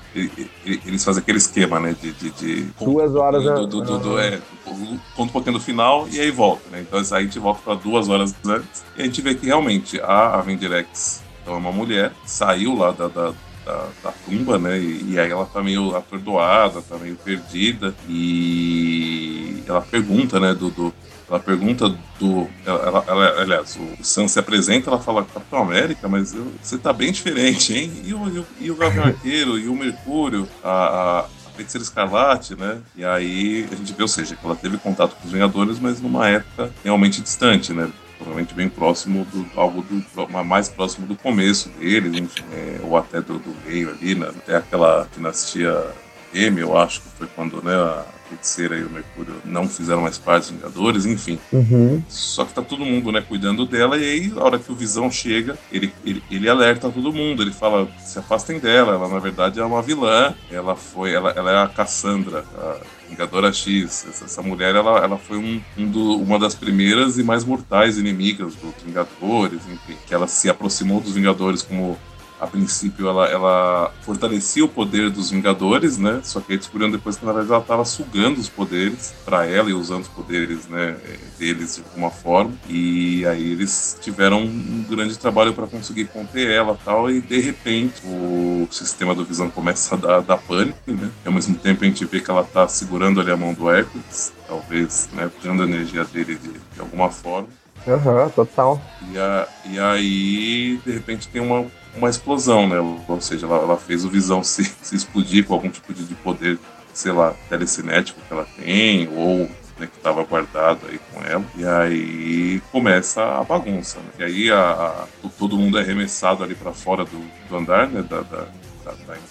eles fazem aquele esquema, né? De. de, de duas horas do, do, do, do, é, conta um pouquinho do final e aí volta, né? Então aí a gente volta pra duas horas antes e a gente vê que realmente a Avenger X é uma mulher, saiu lá da, da da, da, tumba, né? E, e, aí ela tá meio atordoada, tá meio perdida. E e ela pergunta, né, do, do ela pergunta do. Ela, ela, aliás, o Sam se apresenta, ela fala, Capitão América, mas eu, você tá bem diferente, hein? E o, e o, e o Gavião Arqueiro, e o Mercúrio, a, a Feiticeira Escarlate, né? E aí a gente vê, ou seja, que ela teve contato com os Vingadores, mas numa época realmente distante, né? Provavelmente bem próximo do algo do mais próximo do começo deles, enfim, é, ou até do, do meio ali, né? Até aquela dinastia M, eu acho que foi quando né, a Feiticeira e o Mercúrio não fizeram mais parte dos Vingadores, enfim. Uhum. Só que tá todo mundo, né, cuidando dela, e aí, a hora que o Visão chega, ele, ele, ele alerta todo mundo, ele fala, se afastem dela, ela na verdade é uma vilã, ela foi, ela, ela é a Cassandra, a Vingadora X. Essa, essa mulher, ela, ela foi um, um do, uma das primeiras e mais mortais inimigas dos Vingadores, enfim, que ela se aproximou dos Vingadores como a princípio ela, ela fortalecia o poder dos Vingadores, né? Só que aí descobriram depois que na verdade ela estava sugando os poderes para ela e usando os poderes, né, deles de alguma forma. E aí eles tiveram um grande trabalho para conseguir conter ela, tal, e de repente o sistema do Visão começa a dar, dar pânico, né? E ao mesmo tempo a gente vê que ela está segurando ali a mão do Hércules, talvez, né, tirando a energia dele de, de alguma forma. Aham, uhum, total. E, a, e aí, de repente, tem uma uma explosão, né? Ou seja, ela, ela fez o Visão se, [laughs] se explodir com algum tipo de poder, sei lá, telecinético que ela tem, ou né, que estava guardado aí com ela. E aí começa a bagunça. Né? E aí a, a, todo mundo é arremessado ali para fora do, do, andar, né? Da, da,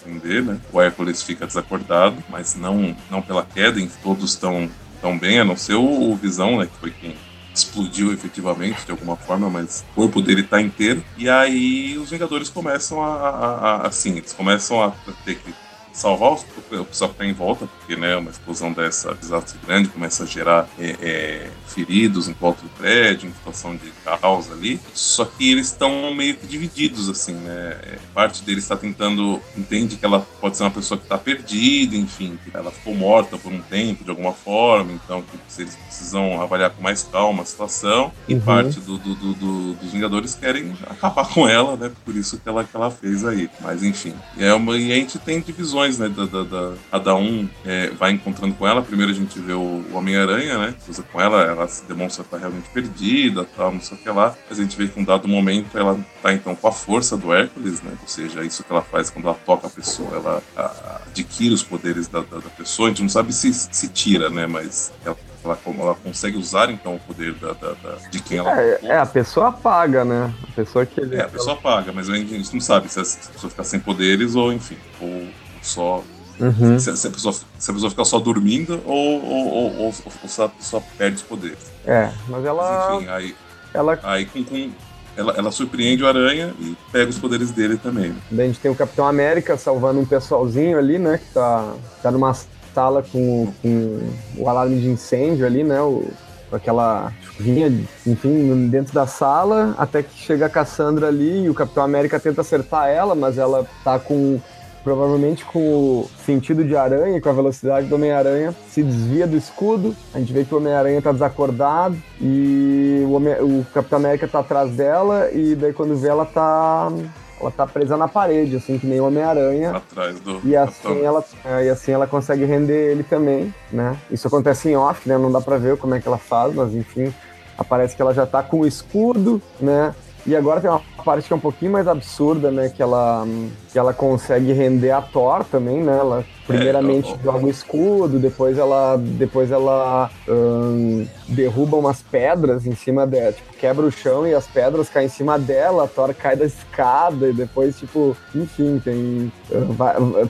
entender, né? O Hércules fica desacordado, mas não, não pela queda, todos estão tão bem, a não ser o, o Visão, né? Que foi quem explodiu efetivamente de alguma forma, mas o corpo dele tá inteiro. E aí os Vingadores começam a, a, a assim, eles começam a ter que salvar os, o pessoal que tá em volta, porque né, uma explosão dessa desastre grande começa a gerar é, é, feridos em volta do prédio, em situação de caos ali. Só que eles estão meio que divididos, assim, né? É, parte deles está tentando, entende que ela pode ser uma pessoa que está perdida, enfim, que ela ficou morta por um tempo de alguma forma, então que eles precisam avaliar com mais calma a situação. E uhum. parte do, do, do, dos Vingadores querem acabar [laughs] com ela, né? Por isso que ela, que ela fez aí. Mas enfim, é uma, e a gente tem divisões, né? Da, da, da cada um é, vai encontrando com ela. Primeiro a gente vê o, o Homem-Aranha, né? Usa com ela, ela se demonstra estar realmente perdida, tal, não sei o que lá. Mas a gente vê que em um dado momento ela tá então com a força do Hércules, né? Ou seja, isso que ela faz quando ela toca a pessoa, ela a, adquire os poderes da, da, da, pessoa. A gente não sabe se, se tira, né? Mas ela ela, ela consegue usar então o poder da, da, da de quem ela é, é, a pessoa apaga, né? A pessoa que ele... É, a pessoa apaga, mas a gente não sabe se a, pessoa fica sem poderes ou enfim, ou só Uhum. Se, se, a pessoa, se a pessoa ficar só dormindo ou, ou, ou, ou, ou se a pessoa perde os poderes. É, mas ela. Mas, enfim, aí, ela... aí com, com ela, ela, surpreende o Aranha e pega os poderes dele também. Daí a gente tem o Capitão América salvando um pessoalzinho ali, né? Que tá, tá numa sala com, com o alarme de incêndio ali, né? O, aquela chuvinha, enfim, dentro da sala, até que chega a Cassandra ali e o Capitão América tenta acertar ela, mas ela tá com provavelmente com o sentido de aranha e com a velocidade do Homem-Aranha, se desvia do escudo. A gente vê que o Homem-Aranha está desacordado e o, Homem o Capitão América está atrás dela e daí quando vê ela tá ela tá presa na parede, assim, que nem o Homem-Aranha. Atrás do. E assim, ela, é, e assim ela consegue render ele também, né? Isso acontece em off, né? Não dá pra ver como é que ela faz, mas enfim, aparece que ela já tá com o escudo, né? E agora tem uma parte que é um pouquinho mais absurda, né? Que ela, que ela consegue render a Thor também, né? Ela primeiramente é, joga o escudo, depois ela, depois ela hum, derruba umas pedras em cima dela, tipo, quebra o chão e as pedras caem em cima dela, a Thor cai da escada e depois, tipo, enfim, tem,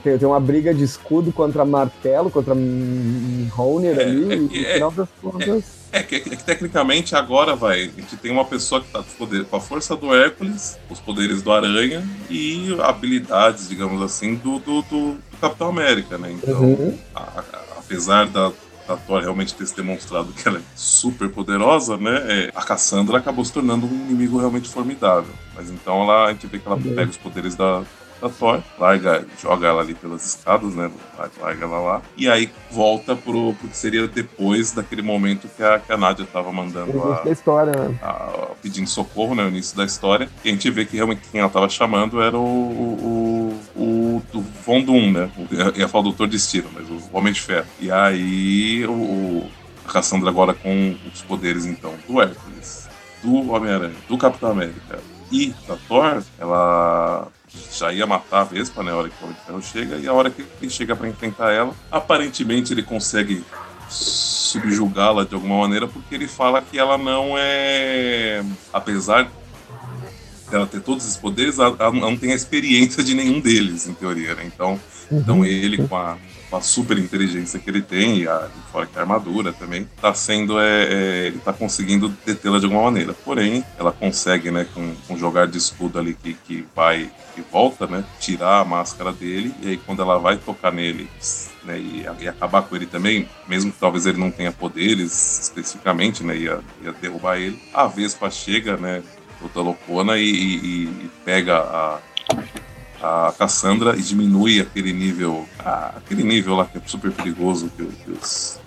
tem, tem uma briga de escudo contra martelo, contra Mjolnir é, ali, é, e no [laughs] final das contas... É que, é que, tecnicamente agora vai. A gente tem uma pessoa que está com a força do Hércules, os poderes do Aranha e habilidades, digamos assim, do, do, do Capitão América, né? Então, uhum. a, a, apesar da, da Thor realmente ter se demonstrado que ela é super poderosa, né? É, a Cassandra acabou se tornando um inimigo realmente formidável. Mas então ela, a gente vê que ela uhum. pega os poderes da, da Thor, larga, joga ela ali pelas escadas, né? Larga ela lá. E aí volta pro, pro que seria depois daquele momento que a, que a Nádia tava mandando a, a história, né? A, pedindo socorro, né? O início da história. E a gente vê que realmente quem ela tava chamando era o, o, o, o Von Doom, né? Eu ia falar o Doutor Destino, mas o Homem de Ferro. E aí o, o Cassandra agora com os poderes, então, do Hércules, do Homem-Aranha, do Capitão América e da Thor, ela já ia matar a Vespa, né? A hora que o Homem de Ferro chega, e a hora que ele chega para enfrentar ela, aparentemente ele consegue subjugá-la de alguma maneira, porque ele fala que ela não é. Apesar dela ter todos esses poderes, ela não tem a experiência de nenhum deles, em teoria, né? Então, uhum. então ele, com a, com a super inteligência que ele tem, e a, fora que a armadura também, tá sendo. É, é ele tá conseguindo detê-la de alguma maneira. Porém, ela consegue, né, com, com jogar de escudo ali que, que vai e volta, né? Tirar a máscara dele, e aí quando ela vai tocar nele, né, e, e, acabar com ele também, mesmo que talvez ele não tenha poderes especificamente, né, ia, ia derrubar ele. A Vespa chega, né, toda loucona e, e, e pega a, a Cassandra e diminui aquele nível, aquele nível lá que é super perigoso que, que os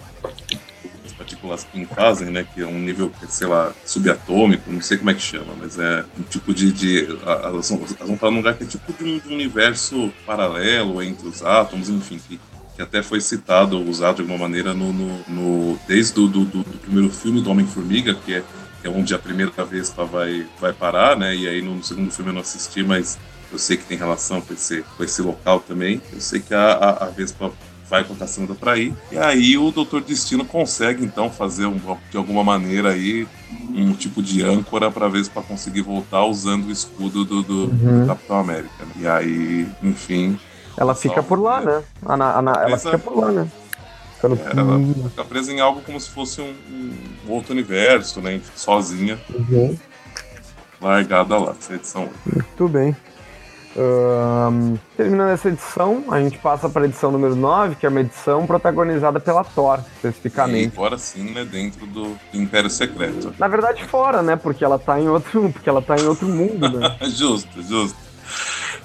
as partículas PIN fazem, né? Que é um nível, sei lá, subatômico, não sei como é que chama, mas é um tipo de. de elas, vão, elas vão estar num lugar que é tipo de um, de um universo paralelo entre os átomos, enfim, que que até foi citado, usado de alguma maneira no, no, no desde o do, do, do, primeiro filme do Homem-Formiga, que é, que é onde a primeira Vespa vai, vai parar, né? E aí no segundo filme eu não assisti, mas eu sei que tem relação com esse, com esse local também. Eu sei que a, a, a Vespa vai com a Cassandra para ir. E aí o Doutor Destino consegue então fazer um, de alguma maneira aí um tipo de âncora para ver para conseguir voltar usando o escudo do, do, uhum. do Capitão América. Né? E aí, enfim, ela fica por lá, né? Ana, ela fica por lá, né? Ficando... É, ela fica presa em algo como se fosse um, um outro universo, né? Sozinha. Uhum. Largada lá, essa edição. Muito bem. Um, terminando essa edição, a gente passa para a edição número 9, que é uma edição protagonizada pela Thor, especificamente. E agora sim, né, dentro do Império Secreto. Na verdade, fora, né, porque ela tá em outro, [laughs] porque ela tá em outro mundo, né? [laughs] justo, justo.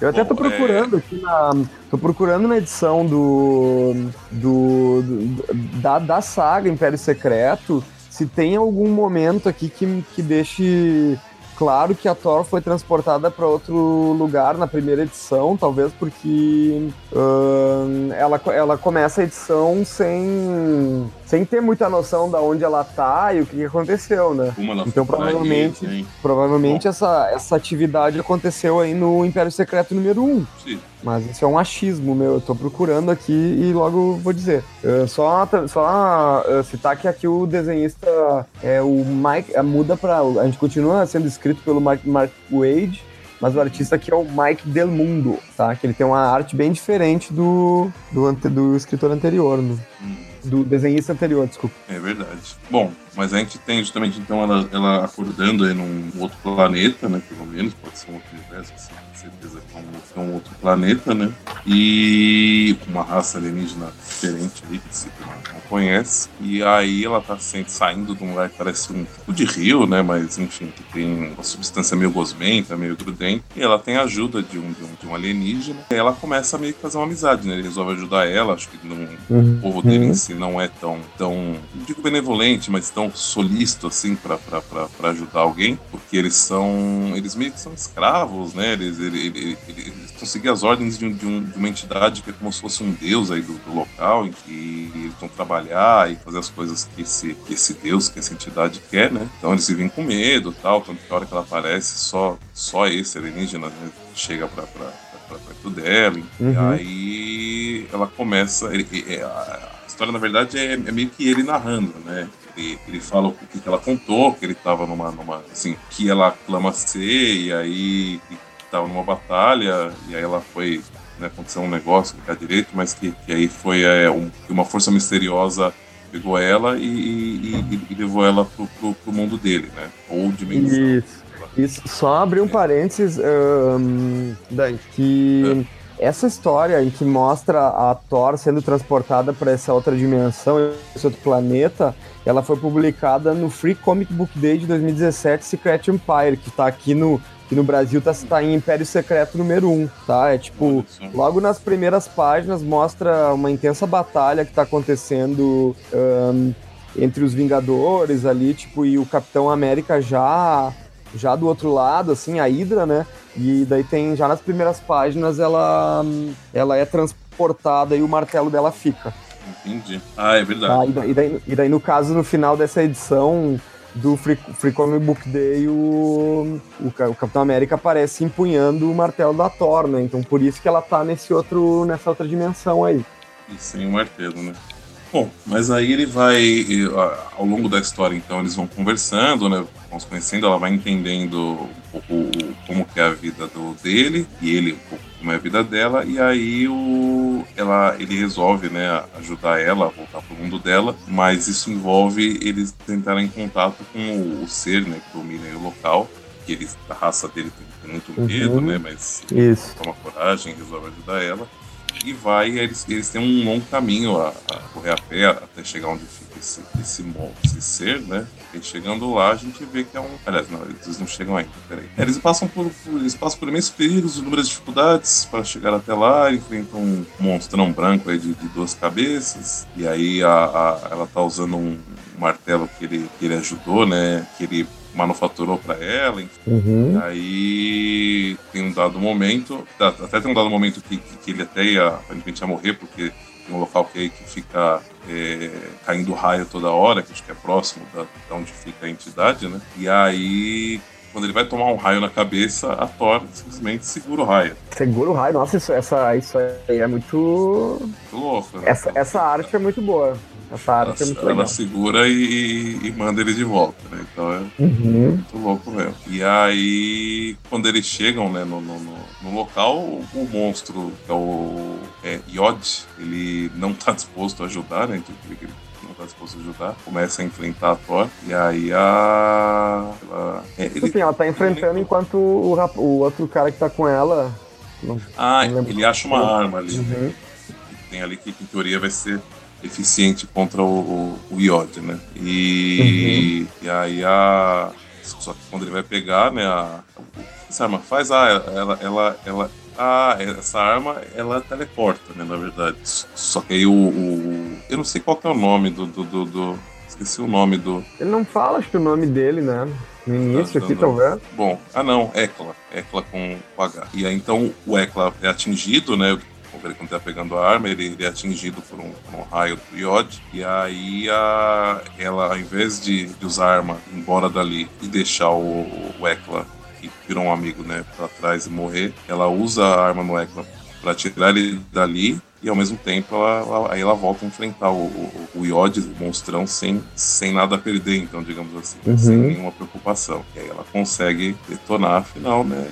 Eu até Bom, tô procurando é... aqui na. Tô procurando na edição do. do, do da, da saga Império Secreto se tem algum momento aqui que, que deixe claro que a Thor foi transportada para outro lugar na primeira edição, talvez porque uh, ela, ela começa a edição sem, sem ter muita noção da onde ela tá e o que, aconteceu, né? Então provavelmente, provavelmente essa, essa atividade aconteceu aí no Império Secreto número 1. Sim. Mas isso é um achismo meu, eu tô procurando aqui e logo vou dizer. Uh, só só uh, citar que aqui o desenhista é o Mike, uh, muda para A gente continua sendo escrito pelo Mark, Mark Wade, mas o artista aqui é o Mike Del Mundo, tá? Que ele tem uma arte bem diferente do, do, do escritor anterior, hum. do desenhista anterior, desculpa. É verdade. Bom, mas a gente tem justamente então ela, ela acordando aí num outro planeta, né? Pelo menos, pode ser um outro universo, assim certeza que é um, é um outro planeta, né? E uma raça alienígena diferente ali, que você não conhece. E aí ela tá saindo de um lugar que parece um tipo de rio, né? Mas enfim, que tem uma substância meio gosmenta, meio grudenta. E ela tem a ajuda de um, de um, de um alienígena. E ela começa a meio que fazer uma amizade, né? Ele resolve ajudar ela. Acho que não, uhum. o povo dele em si não é tão, tão, não digo benevolente, mas tão solícito assim para ajudar alguém. Porque eles são, eles meio que são escravos, né? Eles, ele, ele, ele, conseguir as ordens de, de, um, de, uma entidade que é como se fosse um deus aí do, do local, em que eles vão trabalhar e fazer as coisas que esse, que esse deus, que essa entidade quer, né? Então eles vivem com medo tal, tanto que a hora que ela aparece, só, só esse alienígena né, chega pra, pra, pra, perto dela, uhum. e aí ela começa. Ele, a história, na verdade, é, é meio que ele narrando, né? Ele, ele, fala o que, que ela contou, que ele estava numa, numa, assim, que ela clama ser, e aí estava numa batalha, e aí ela foi, né, aconteceu um negócio com a direito, mas que, que aí foi é, um, uma força misteriosa pegou ela e, e, e levou ela pro, pro, pro, mundo dele, né? Ou dimensão. Isso. Isso. Só abrir um parênteses, um, Dante, que é. essa história em que mostra a Thor sendo transportada para essa outra dimensão, esse outro planeta, ela foi publicada no Free Comic Book Day de 2017, Secret Empire, que está aqui no que no Brasil tá, tá em Império Secreto número 1, tá? É tipo, logo nas primeiras páginas mostra uma intensa batalha que tá acontecendo um, entre os Vingadores ali, tipo, e o Capitão América já já do outro lado, assim, a Hydra, né? E daí tem, já nas primeiras páginas, ela, ela é transportada e o martelo dela fica. Entendi. Ah, é verdade. Ah, e, daí, e, daí, e, daí, no caso, no final dessa edição do Free, Free Comic Book Day, o, o, o, Capitão América aparece empunhando o martelo da Thor, né? Então por isso que ela tá nesse outro, nessa outra dimensão aí. E sem o martelo, né? Bom, mas aí ele vai, ao longo da história, então, eles vão conversando, né? Vão se conhecendo, ela vai entendendo um pouco como que é a vida do, dele, e ele um pouco como é a vida dela, e aí o, ela, ele resolve, né, ajudar ela a voltar pro mundo dela, mas isso envolve eles tentarem contato com o, ser, né, que domina o local, que ele, a raça dele tem muito medo, uhum. né, mas isso. toma coragem, resolve ajudar ela e vai, eles, eles têm um longo caminho a, a correr a pé até chegar onde fica esse, esse, esse ser, né? E chegando lá, a gente vê que é um. Aliás, não, eles não chegam ainda, peraí. É, eles passam por, eles passam por imensos perigos, inúmeras dificuldades para chegar até lá, enfrentam um monstrão branco aí de, de duas cabeças, e aí a, a, ela tá usando um martelo que ele, que ele ajudou, né? Que ele manufaturou para ela. Uhum. Aí tem um dado momento, até tem um dado momento que, que ele até ia, aparentemente ia morrer, porque um local que, que fica é, caindo raio toda hora, que acho que é próximo da, da onde fica a entidade, né? E aí quando ele vai tomar um raio na cabeça, a Thor simplesmente segura o raio. Segura o raio, nossa, isso, essa, isso aí é muito. Muito louco, né? Essa, essa arte é muito boa. Essa arte ela, é muito legal. Ela segura e, e, manda ele de volta, né? Então é uhum. muito louco mesmo. E aí, quando eles chegam né, no, no, no local, o, monstro, que é o é, Yod, ele não está disposto a ajudar, né? Ele não está disposto a ajudar, começa a enfrentar a Thor, e aí a. Ela, é, ele, Enfim, ela tá enfrentando ele... enquanto o, o outro cara que tá com ela. Não, ah, não ele acha uma arma ali. Né? Uhum. Né? Tem ali que, em teoria, vai ser eficiente contra o, o, o né? E, uhum. e aí a. Só que quando ele vai pegar, né? A, essa arma faz, ah, ela, ela, ela, ah, essa arma ela teleporta, né? Na verdade. Só que aí o. o eu não sei qual é o nome do, do, do, do, Esqueci o nome do. Ele não fala, acho que o nome dele, né? No início aqui, talvez. Bom, ah não, Ecla. Ecla com, com H. E aí então o Ecla é atingido, né? Ele quando tá pegando a arma, ele, ele é atingido por um, por um, raio do Yod. E aí a, ela, ao invés de, de usar a arma, ir embora dali e deixar o, o Ekla, que virou um amigo, né, pra trás e morrer, ela usa a arma no Ekla para tirar ele dali e ao mesmo tempo ela, ela, aí ela volta a enfrentar o, o, o Yod, o monstrão, sem, sem nada a perder, então, digamos assim, uhum. sem nenhuma preocupação. E aí ela consegue detonar, afinal, né?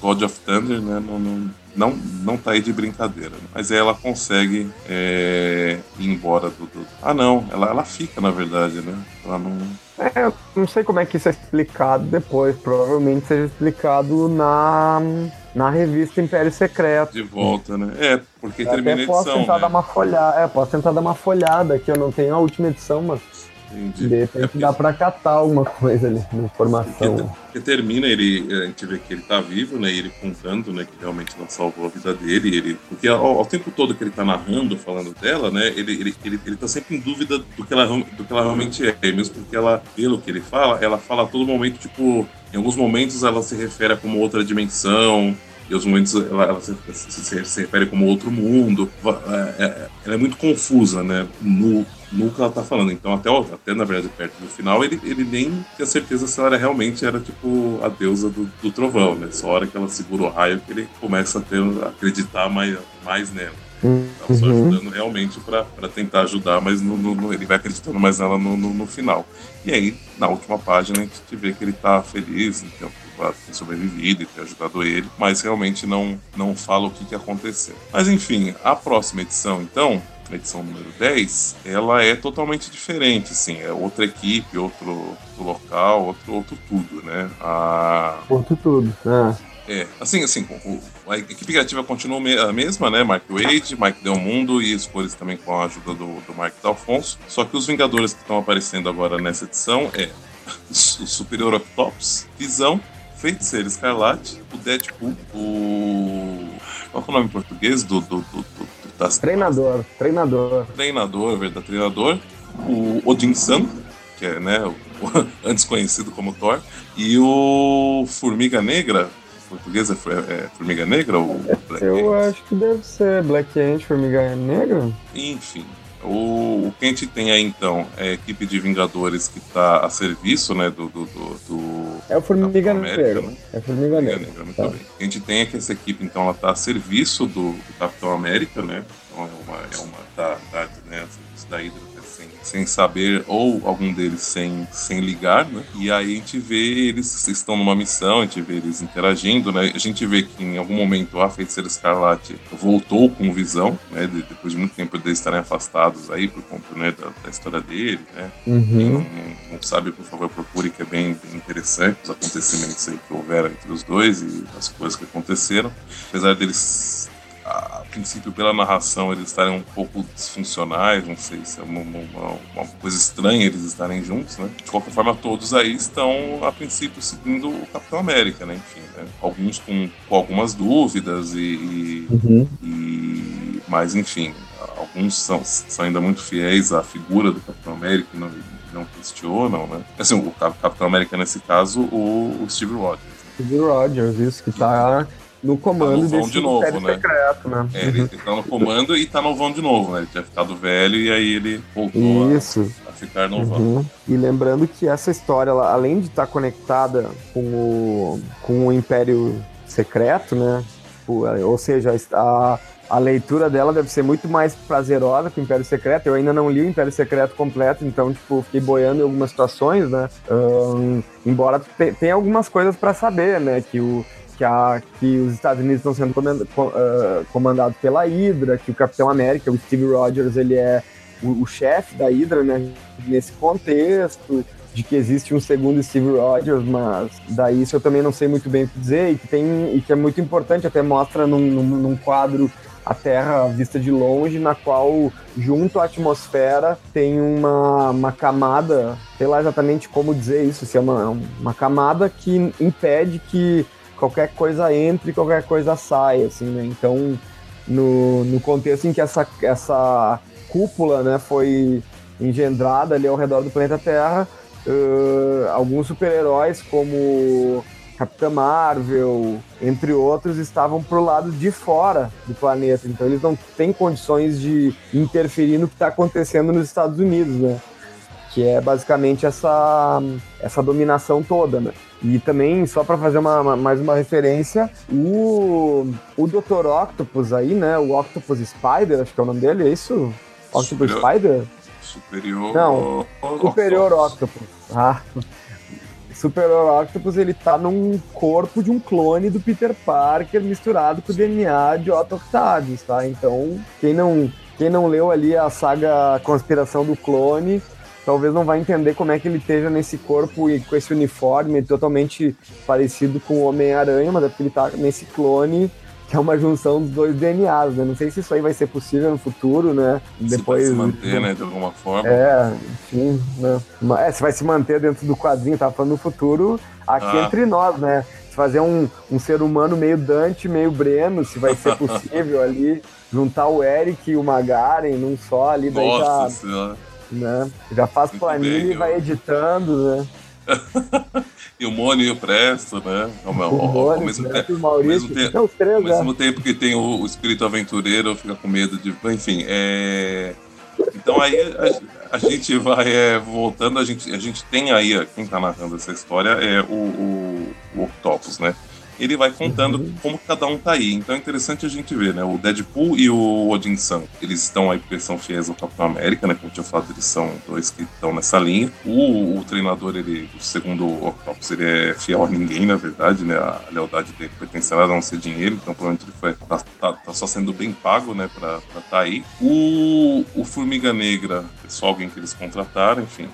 God of Thunder, né? Não, não, não, não tá aí de brincadeira. Mas aí ela consegue é, ir embora do, do, Ah, não, ela, ela fica, na verdade, né? Ela não. É, não sei como é que isso é explicado depois. Provavelmente seja explicado na, na revista Império Secreto. De volta, né? É, porque eu termina a edição. Posso tentar né? dar uma folhada. É, posso tentar dar uma folhada aqui. Eu não tenho a última edição, mas Entendi. De repente dá pra catar alguma coisa ali na informação. Porque, porque, termina, ele, a gente vê que ele tá vivo, né? ele contando, né? Que realmente ela salvou a vida dele. Ele, porque ao, ao, tempo todo que ele tá narrando, falando dela, né? Ele, ele, ele, ele tá sempre em dúvida do que, ela, do que ela realmente é. E mesmo porque ela, pelo que ele fala, ela fala a todo momento, tipo, em alguns momentos ela se refere a como outra dimensão, e os momentos ela, ela se, se, se, refere como outro mundo. É, é, ela é muito confusa, né? No, no que ela tá falando. Então, até, até na verdade, perto do final, ele, ele nem tinha certeza se ela realmente era tipo a deusa do, do trovão, né? Só a hora que ela segura o raio que ele começa a, ter, a acreditar mais, mais nela. Só uhum. ajudando realmente para tentar ajudar, mas no, no, ele vai acreditando mais nela no, no, final. E aí, na última página, a gente vê que ele tá feliz em ter, ter sobrevivido e ter ajudado ele, mas realmente não, não fala o que, que aconteceu. Mas enfim, a próxima edição, então, a edição número 10, ela é totalmente diferente, assim, é outra equipe, outro, outro local, outro, outro tudo, né? A... Outro tudo, é. É, assim, assim, a equipe criativa continua a mesma, né? Mark Wade, Mike Del Mundo e as cores também com a ajuda do, do Mark D'Alfonso. Só que os Vingadores que estão aparecendo agora nessa edição é [laughs] o Superior Octopus, Visão, Feiticeiro Escarlate, o Deadpool, o. Qual é o nome em português do, do, do, do das treinador, treinador. Treinador, verdade, treinador. O Odin San, que é né, o, [laughs] antes conhecido como Thor, e o Formiga Negra, português é, é Formiga Negra ou Black Eu Ant? acho que deve ser Black Ant, Formiga Negra. Enfim, O, o que a gente tem aí então é a equipe de Vingadores que está a serviço, né, do, do, do, do É o Formiga Negra. Né? É o Formiga Negra. Muito tá. bem. A gente tem é que essa equipe então ela está a serviço do, do Capitão América, né? Então é uma, é uma da, da, né, da Hydra sem saber, ou algum deles sem, sem ligar, né? E aí a gente vê eles estão numa missão, a gente vê eles interagindo, né? A gente vê que em algum momento a Feiticeira Escarlate voltou com visão, né? De, depois de muito tempo eles estarem afastados aí por conta né, da, da história dele, né? Uhum. Quem não, não, não, sabe, por favor, procure, que é bem, bem interessante os acontecimentos aí que houveram entre os dois e as coisas que aconteceram. Apesar deles a princípio, pela narração, eles estarem um pouco disfuncionais, não sei se é uma, uma, uma, coisa estranha eles estarem juntos, né? De qualquer forma, todos aí estão, a princípio, seguindo o Capitão América, né? Enfim, né? Alguns com, com, algumas dúvidas e, e, uhum. e, Mas, enfim, alguns são, são ainda muito fiéis à figura do Capitão América, não, não questionam, né? Assim, o Capitão América, nesse caso, o, o Steve Rogers. Né? Steve Rogers, isso que tá no comando tá no desse de novo, né? secreto, né? É, ele, ele tá no comando e tá novão de novo, né? Ele tinha ficado velho e aí ele voltou Isso. A, a ficar novão. Uhum. E lembrando que essa história, ela, além de estar tá conectada com o, com o Império Secreto, né? Tipo, é, ou seja, a, a leitura dela deve ser muito mais prazerosa que o Império Secreto. Eu ainda não li o Império Secreto completo, então, tipo, fiquei boiando em algumas situações, né? Um, embora tenha algumas coisas para saber, né? Que o, que, a, que os Estados Unidos estão sendo uh, comandados pela Hydra, que o Capitão América, o Steve Rogers, ele é o, o chefe da Hydra, né? Nesse contexto de que existe um segundo Steve Rogers, mas daí isso eu também não sei muito bem o que dizer, e que, tem, e que é muito importante, até mostra num, num, num quadro a Terra vista de longe, na qual, junto à atmosfera, tem uma, uma camada, sei lá exatamente como dizer isso, se é uma, uma camada que impede que qualquer coisa entra e qualquer coisa sai, assim, né? Então, no, no contexto em que essa, essa cúpula, né, foi engendrada ali ao redor do planeta Terra, uh, alguns super-heróis como Capitã Marvel, entre outros, estavam pro lado de fora do planeta. Então eles não têm condições de interferir no que está acontecendo nos Estados Unidos, né? Que é basicamente essa, essa dominação toda, né? E também, só para fazer uma, uma, mais uma referência, o, o Dr. Octopus aí, né? O Octopus Spider, acho que é o nome dele, é isso? Octopus Superior, Spider? Superior. Não, Superior Octopus. Ah. Superior Octopus, ele tá num corpo de um clone do Peter Parker misturado com o DNA de Otto Octavius, tá? Então, quem não, quem não leu ali a saga Conspiração do Clone talvez não vai entender como é que ele esteja nesse corpo e com esse uniforme totalmente parecido com o Homem-Aranha, mas é porque ele tá nesse clone que é uma junção dos dois DNAs, né? Não sei se isso aí vai ser possível no futuro, né? Se Depois vai se manter, né, de alguma forma. É, enfim, né? É, se vai se manter dentro do quadrinho, tá falando no futuro, aqui ah. entre nós, né? Se fazer um, um ser humano meio Dante, meio Breno, se vai ser [laughs] possível ali juntar o Eric e o Magaren num só ali, daí Nossa já, senhora né? Já faz Muito planilha bem, e vai eu... editando, né? [laughs] e o Mônio e o Presto, né? Ao, ao, ao, ao mesmo, tempo, mesmo, tempo, três, ao mesmo tempo que tem o, o, espírito aventureiro, fica com medo de. Enfim, é. Então aí a, a gente vai é, voltando, a gente, a gente tem aí, quem está narrando essa história é o, o, o Octopus, né? Ele vai contando uhum. como cada um tá aí. Então é interessante a gente ver, né? O Deadpool e o Odin Sun, eles estão aí porque são fiéis ao Capitão América, né? Como eu tinha falado, eles são dois que estão nessa linha. O, o treinador, ele, o segundo Octopus, ele é fiel a ninguém, na verdade, né? A lealdade dele pertence a não ser dinheiro, então provavelmente ele foi, tá, tá, tá só sendo bem pago, né? Pra estar tá aí. O, o Formiga Negra é só alguém que eles contrataram, enfim.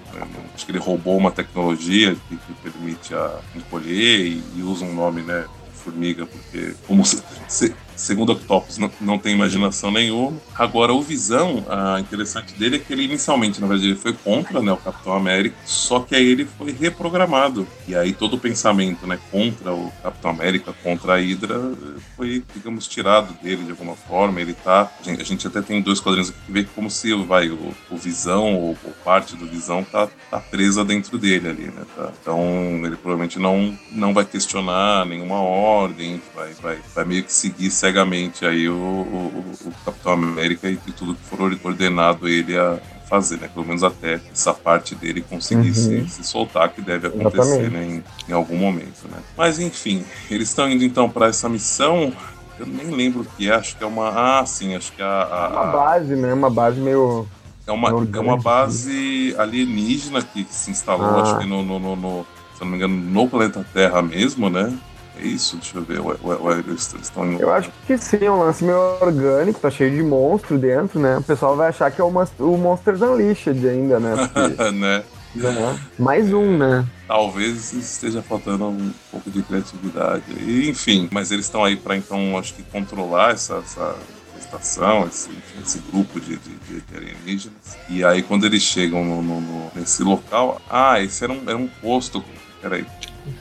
Acho que ele roubou uma tecnologia que, que permite a encolher e, e usa um nome, né? Formiga, porque como se, se, segundo Octopus não, não tem imaginação nenhuma. Agora, o Visão, a interessante dele é que ele inicialmente, na verdade, ele foi contra né, o Capitão América, só que aí ele foi reprogramado. E aí todo o pensamento né, contra o Capitão América, contra a Hydra, foi, digamos, tirado dele de alguma forma. Ele tá. A gente, a gente até tem dois quadrinhos aqui que vê como se vai, o, o Visão, ou, ou, parte do Visão, tá, tá presa dentro dele ali, né? Tá? Então ele provavelmente não, não vai questionar nenhuma ordem, vai, vai, vai meio que seguir cegamente aí o, o, o Capitão América e, e tudo que for ordenado ele a fazer, né? Pelo menos até essa parte dele conseguir uhum. se, se, soltar, que deve acontecer né? em, em, algum momento, né? Mas enfim, eles estão indo então para essa missão. Eu nem lembro o que é, acho que é uma. Ah, sim, acho que é a. a, uma base, né? Uma base meio. É uma, é uma base alienígena que se instalou, ah. acho que no, no, no, no, se não me engano, no planeta Terra mesmo, né? É isso? Deixa eu ver. Ué, ué, ué, eles estão Eu acho que sim, é um lance meio orgânico, tá cheio de monstro dentro, né? O pessoal vai achar que é o, o Monsters Unleashed ainda, né? [laughs] Porque... né? É. Mais um, né? Talvez esteja faltando um pouco de criatividade. Enfim, mas eles estão aí para então, acho que controlar essa, essa estação, esse, esse grupo de, de, de, alienígenas. E aí, quando eles chegam no, no, no, nesse local, ah, esse era um, era um posto. Peraí,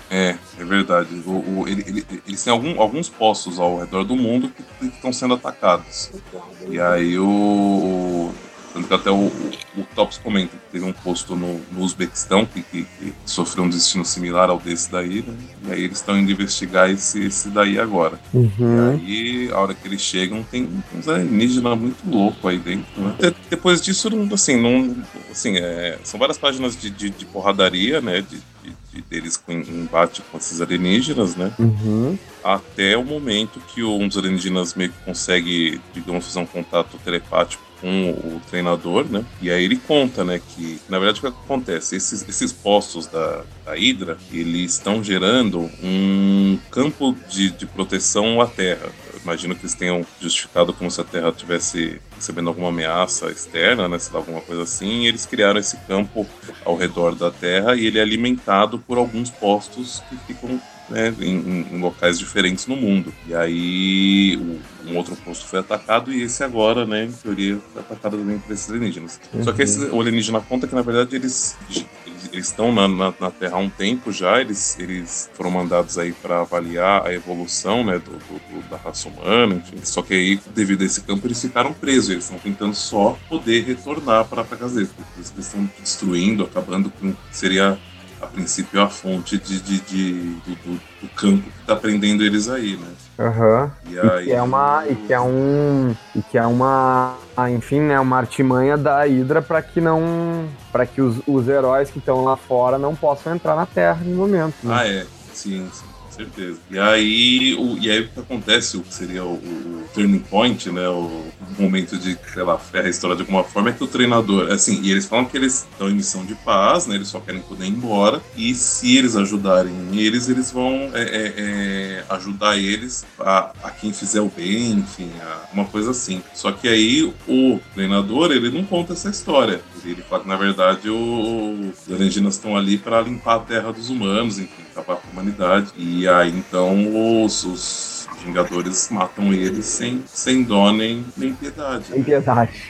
é, é verdade. O, o, ele, ele, eles têm algum, alguns postos ao redor do mundo que, estão sendo atacados. E aí o. Tanto que até o, o Tops comenta que teve um posto no, no Uzbequistão que, que, que, sofreu um destino similar ao desse daí, né? E aí eles estão indo investigar esse, esse daí agora. Uhum. E aí, a hora que eles chegam, tem uns alienígenas muito louco aí dentro, né? De, depois disso, assim, não, assim é, são várias páginas de, de, de porradaria, né? De, deles com embate com esses alienígenas, né? Uhum. Até o momento que um dos alienígenas meio que consegue, digamos, fazer um contato telepático com o treinador, né? E aí ele conta, né, que na verdade o que acontece? Esses, esses postos da, da Hydra, eles estão gerando um campo de, de proteção à Terra. Eu imagino que eles tenham justificado como se a Terra tivesse recebendo alguma ameaça externa, né, sei lá, alguma coisa assim, eles criaram esse campo ao redor da Terra e ele é alimentado por alguns postos que ficam né, em, em, locais diferentes no mundo. E aí um outro posto foi atacado e esse agora, né, em teoria, foi atacado também por esses alienígenas. Uhum. Só que esse, o alienígena conta que, na verdade, eles eles estão na, na, na, Terra há um tempo já, eles, eles foram mandados aí para avaliar a evolução né, do, do, da raça humana, enfim. Só que aí, devido a esse campo, eles ficaram presos, eles estão tentando só poder retornar para a casa deles, porque eles estão destruindo, acabando com. Seria a princípio a fonte de, de, de do, do, campo que está prendendo eles aí, né? Uhum. E, aí... e, que é uma e que é um e que é uma enfim né uma artimanha da Hydra para que não para que os, os heróis que estão lá fora não possam entrar na Terra no momento. Né? Ah é, sim, sim certeza. E aí, o, e aí o que acontece, o que seria o, o turning point, né? O, momento de, sei lá, ferra a história de alguma forma, é que o treinador, assim, e eles falam que eles estão em missão de paz, né? Eles só querem poder ir embora. E se eles ajudarem eles, eles vão é, é, é, ajudar eles a, a, quem fizer o bem, enfim, a, uma coisa assim. Só que aí o treinador, ele não conta essa história. Ele fala que, na verdade, os alienígenas estão ali para limpar a terra dos humanos, enfim, acabar com a humanidade. E aí, então, os, os Vingadores matam eles sem, sem dó nem, nem piedade. Sem né? piedade.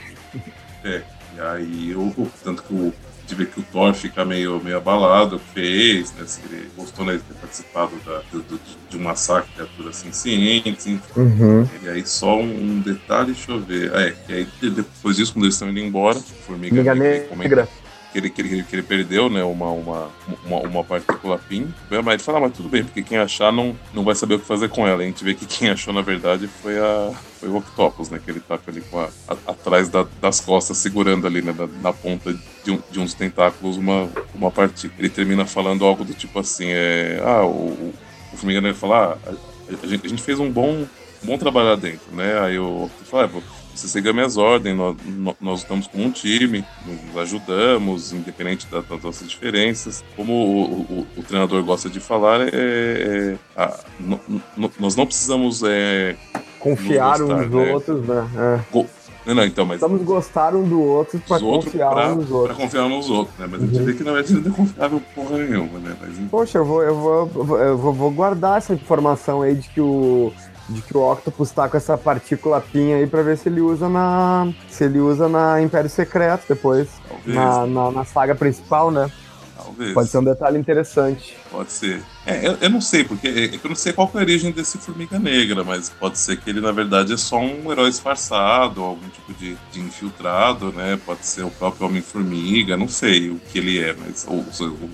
É, e aí, eu, tanto que o de ver que o Thor fica meio, meio abalado, fez, né? Se ele gostou né, de ter participado da, do, do, de um massacre de criaturas cientes, enfim. Uhum. E aí só um, detalhe, deixa eu ver. É, e aí depois disso, quando eles estão indo embora, Formiga Negra. negra que ele, que ele, que ele perdeu, né? Uma, uma, uma, uma partícula PIN. Mas ele fala, mas tudo bem, porque quem achar não, não vai saber o que fazer com ela. A gente vê que quem achou, na verdade, foi, a, foi o Octopus, né? Que ele tá ali com a, a, atrás da, das costas, segurando ali, né? Na, na ponta de, um, de uns tentáculos uma, uma partícula. Ele termina falando algo do tipo assim, é... Ah, o, o ele fala, ah, a, a, gente, a gente fez um bom, um bom trabalho lá dentro, né? Aí o Octopus fala, ah, você siga minhas ordens, nós, nós estamos como um time, nos ajudamos, independente das, das nossas diferenças. Como o, o, o, treinador gosta de falar, é, é a, no, no, nós não precisamos é, confiar gostar, uns nos né? outros, né? É. Não, não, então, mas. Estamos gostar um do outro pra confiar pra, uns nos outros. Pra confiar nos outros, né? Mas uhum. a gente uhum. vê que na verdade não é confiável porra nenhuma, né? Mas, Poxa, eu vou, eu vou, eu vou guardar essa informação aí de que o de que o Octopus tá com essa partícula pinha aí pra ver se ele usa na. se ele usa na Império Secreto depois. Na, na, na, saga principal, né? Talvez. Pode ser um detalhe interessante. Pode ser. É, eu, eu não sei, porque é, eu não sei qual é a origem desse Formiga Negra, mas pode ser que ele, na verdade, é só um herói disfarçado, algum tipo de, de infiltrado, né? Pode ser o próprio Homem-Formiga, não sei o que ele é, mas ou, ou,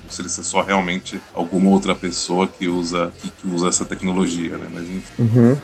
se ele é só realmente alguma outra pessoa que usa, que, que usa essa tecnologia, né? Mas enfim. Uhum.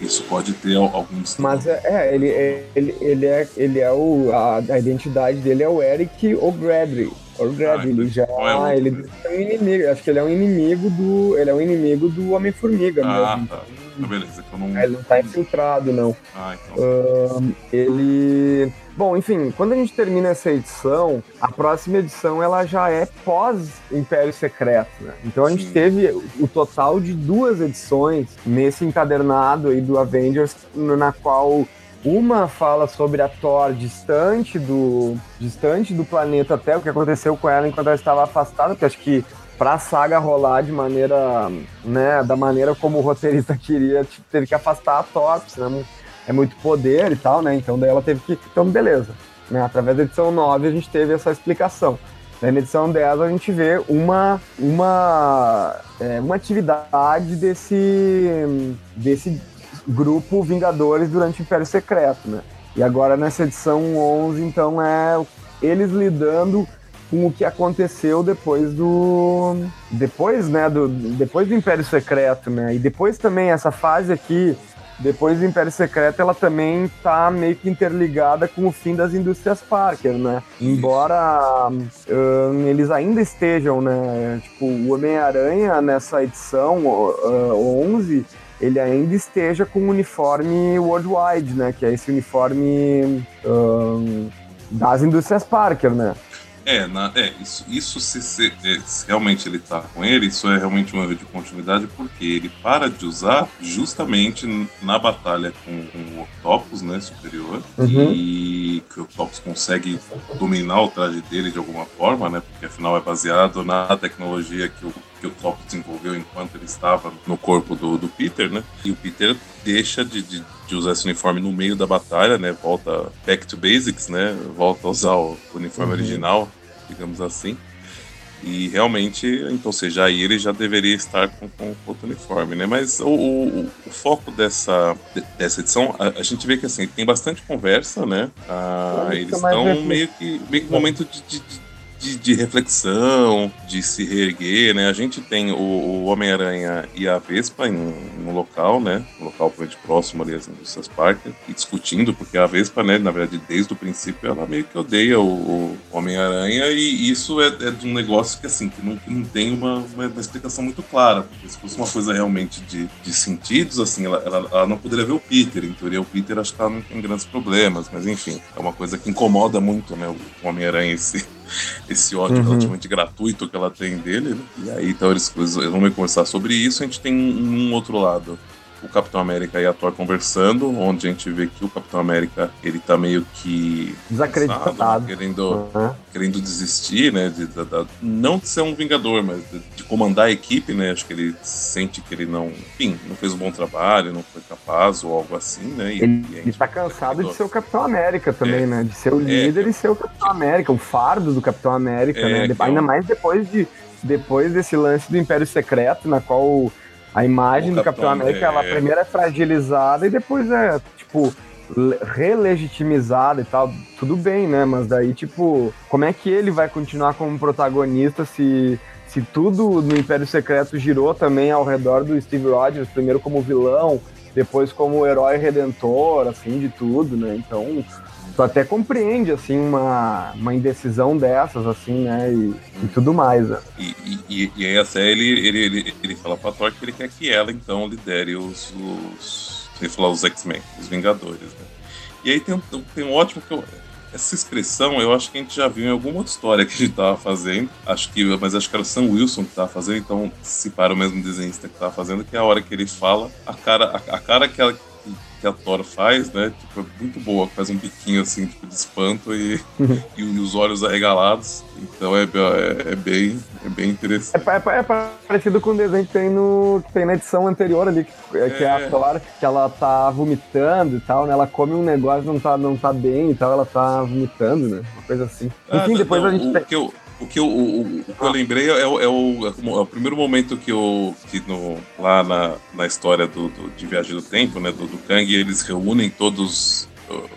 isso pode ter alguns. Mas é, é ele, ele, ele é, ele é o. A, a identidade dele é o Eric O'Bradley. Ah, ele já. É ele é um inimigo. Acho que ele é um inimigo do. Ele é um inimigo do Homem-Formiga ah, mesmo. Tá. Ah, beleza. Então não... Ele não tá infiltrado, não. Ah, então. ele. Bom, enfim, quando a gente termina essa edição, a próxima edição ela já é pós Império Secreto, né? Então a gente Sim. teve o total de duas edições nesse encadernado aí do Avengers, na qual uma fala sobre a Thor distante do, distante do planeta Terra, o que aconteceu com ela enquanto ela estava afastada, porque acho que para a saga rolar de maneira, né, da maneira como o roteirista [laughs] queria, tipo, teve que afastar a Thor, senão é muito poder e tal, né? Então daí ela teve que, então beleza. Né? Através da edição 9 a gente teve essa explicação. Na edição 10 a gente vê uma, uma, é, uma atividade desse, desse grupo Vingadores durante o Império Secreto, né? E agora nessa edição 11, então, é eles lidando com o que aconteceu depois do depois, né, do depois do Império Secreto, né? E depois também essa fase aqui depois do Império Secreto, ela também tá meio que interligada com o fim das indústrias Parker, né? Embora um, eles ainda estejam, né? Tipo, o Homem-Aranha nessa edição uh, 11 ele ainda esteja com o uniforme worldwide, né? Que é esse uniforme um, das indústrias Parker, né? É, na, é isso, isso se, se, é, se, realmente ele tá com ele, isso é realmente um erro de continuidade, porque ele para de usar justamente na batalha com, com o Octopus, né, superior, uhum. e que o Octopus consegue dominar o traje dele de alguma forma, né, porque afinal é baseado na tecnologia que o que o Top desenvolveu enquanto ele estava no corpo do, do Peter, né? E o Peter deixa de, de, de, usar esse uniforme no meio da batalha, né? Volta back to basics, né? Volta a usar o uniforme uhum. original, digamos assim. E realmente, então, seja, aí ele já deveria estar com, com outro uniforme, né? Mas o, o, o foco dessa, dessa edição, a, a, gente vê que assim, tem bastante conversa, né? Ah, eles estão meio que, meio que momento de, de, de de, reflexão, de se reerguer, né? A gente tem o, o Homem-Aranha e a Vespa em um local, né? Um local provavelmente próximo ali às indústrias Parker, e discutindo, porque a Vespa, né, na verdade, desde o princípio, ela meio que odeia o, o Homem-Aranha, e isso é, é, de um negócio que, assim, que não, que não tem uma, uma, uma, explicação muito clara, porque se fosse uma coisa realmente de, de sentidos, assim, ela, ela, ela, não poderia ver o Peter, em teoria o Peter acho que ela não tem grandes problemas, mas enfim, é uma coisa que incomoda muito, né, o Homem-Aranha esse esse ódio uhum. relativamente gratuito que ela tem dele. Né? E aí, então, eles, eles vão conversar sobre isso. A gente tem um outro lado o Capitão América e a Thor conversando, onde a gente vê que o Capitão América ele tá meio que desacreditado, né? querendo, uhum. querendo desistir, né? De, de, de, não de ser um vingador, mas de, comandar a equipe, né? Acho que ele sente que ele não, enfim, não fez um bom trabalho, não foi capaz ou algo assim, né? E, ele, e está cansado de ser o Capitão América também, é, né? De ser o é, líder é, e ser o Capitão América, o fardo do Capitão América, é, né? Ainda mais depois de depois desse lance do Império Secreto, na qual a imagem do Capitão, América, é... ela primeiro é fragilizada e depois é, tipo, relegitimizada e tal. Tudo bem, né? Mas daí, tipo, como é que ele vai continuar como protagonista se, se tudo no Império Secreto girou também ao redor do Steve Rogers, primeiro como vilão, depois como herói redentor, assim, de tudo, né? Então, tu até compreende, assim, uma, uma indecisão dessas, assim, né? E, e tudo mais, né? E, e, e aí até ele, ele, ele, ele fala pra Thor que ele quer que ela, então, lidere os... os falar os X-Men, os Vingadores, né? E aí tem, tem um ótimo que eu, essa expressão eu acho que a gente já viu em alguma outra história que a gente tava fazendo. Acho que, mas acho que era o Sam Wilson que tava fazendo, então se para o mesmo desenhista que tava fazendo, que é a hora que ele fala, a cara, a, a cara que ela que a Thor faz, né? Tipo, é muito boa, faz um biquinho assim, tipo, de espanto e, [laughs] e, os olhos arregalados. Então é, é, é bem, é bem interessante. É, é, é, parecido com o desenho que tem, no, que tem na edição anterior ali, que, é, que é a é. Thor, que ela tá vomitando e tal, né? Ela come um negócio, não tá, não tá bem e tal, ela tá vomitando, né? Uma coisa assim. Ah, Enfim, depois não, a gente o tem. O que eu, o, o que eu lembrei é, o, é, o, é o primeiro momento que, eu, que no, lá na, na história do, do, de Viagem do Tempo, né, do, do Kang, eles reúnem todos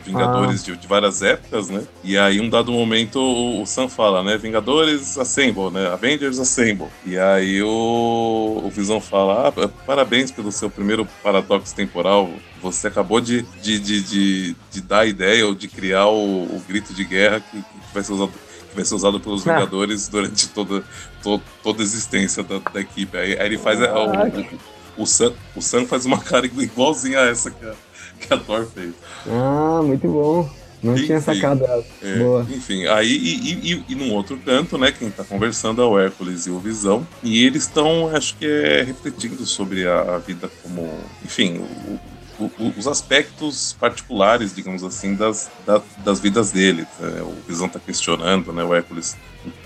Vingadores ah. de, de, várias épocas, né? E aí, um dado momento, o, o Sam fala, né? Vingadores Assemble, né? Avengers Assemble. E aí o, o Visão fala: ah, parabéns pelo seu primeiro paradoxo temporal. Você acabou de, de, de, de, de dar a ideia ou de criar o, o grito de guerra que, que vai ser usado que vai ser usado pelos é. Vingadores durante toda, to, toda a existência da, da equipe. Aí, aí, ele faz. Ah, o, o, o, Sam, o Sam faz uma cara igualzinha a essa que a, que a Thor fez. Ah, muito bom. Não enfim, tinha sacado ela. É, Boa. Enfim, aí e, e, e, num outro canto, né, quem tá conversando é o Hércules e o Visão. E eles estão, acho que é, refletindo sobre a, a vida como. Enfim, o, os aspectos particulares, digamos assim, das, da, das vidas dele. Né? O Visão está questionando, né, o Hércules,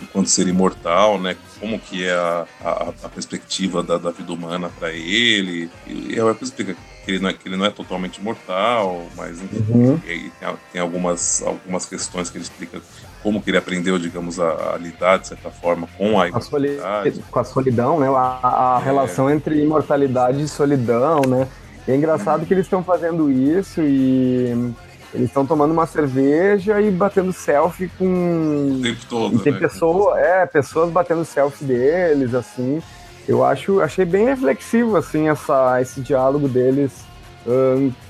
enquanto ser imortal, né, como que é a, a, a perspectiva da, da, vida humana para ele. E, o Hércules explica que ele, não é, que ele não é totalmente imortal, mas enfim, uhum. tem, tem, algumas, algumas questões que ele explica como que ele aprendeu, digamos, a, a lidar, de certa forma, com a imortalidade. com a solidão, né? A, a é. relação entre imortalidade e solidão, né? E é engraçado que eles estão fazendo isso e eles estão tomando uma cerveja e batendo selfie com. O tempo todo. E tem né? pessoa, é, pessoas batendo selfie deles, assim. Eu acho, achei bem reflexivo, assim, essa, esse diálogo deles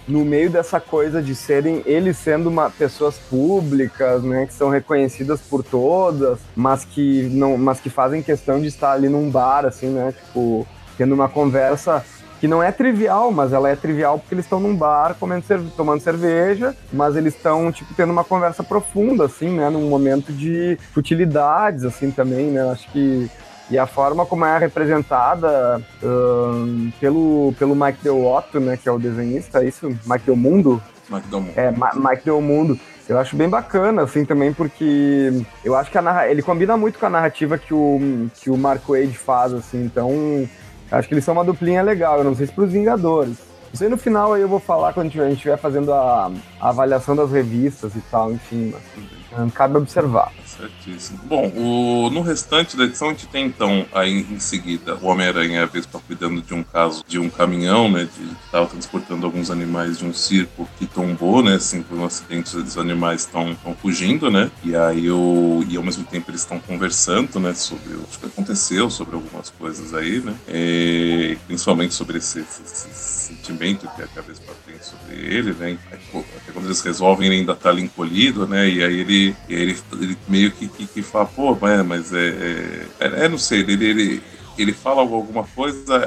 no meio dessa coisa de serem eles sendo uma, pessoas públicas, né, que são reconhecidas por todas, mas que não, mas que fazem questão de estar ali num bar, assim, né, tipo tendo uma conversa que não é trivial, mas ela é trivial porque eles estão num bar comendo tomando cerveja, mas eles estão tipo tendo uma conversa profunda assim, né, num momento de futilidades assim também, né? Acho que e a forma como é representada uh, pelo, pelo Mike Del Otto, né, que é o desenhista, é isso? Mike Del Mundo? Mike Del Mundo. É, Ma Mike Del Mundo. Eu acho bem bacana, assim, também, porque eu acho que a ele combina muito com a narrativa que o, que o Mark Wade faz, assim, então Acho que eles são uma duplinha legal, eu não sei se pros Vingadores. Isso aí no final aí eu vou falar quando a gente estiver fazendo a, a, avaliação das revistas e tal, enfim, mas, cabe observar. Certíssimo. Bom, o, no restante da edição a gente tem então aí em seguida o Homem-Aranha a está cuidando de um caso de um caminhão, né, de, que estava transportando alguns animais de um circo que tombou, né, assim, por um acidente os animais estão fugindo, né, e aí o, e ao mesmo tempo eles estão conversando, né, sobre o que aconteceu, sobre algumas coisas aí, né, e, principalmente sobre esse, esse, esse, sentimento que a cabeça tem sobre ele, né, até quando eles resolvem ele ainda tá ali encolhido, né, e aí ele, e aí ele, ele meio que, que, que fala, pô, mas é, é, é, é não sei, ele, ele, ele fala alguma coisa,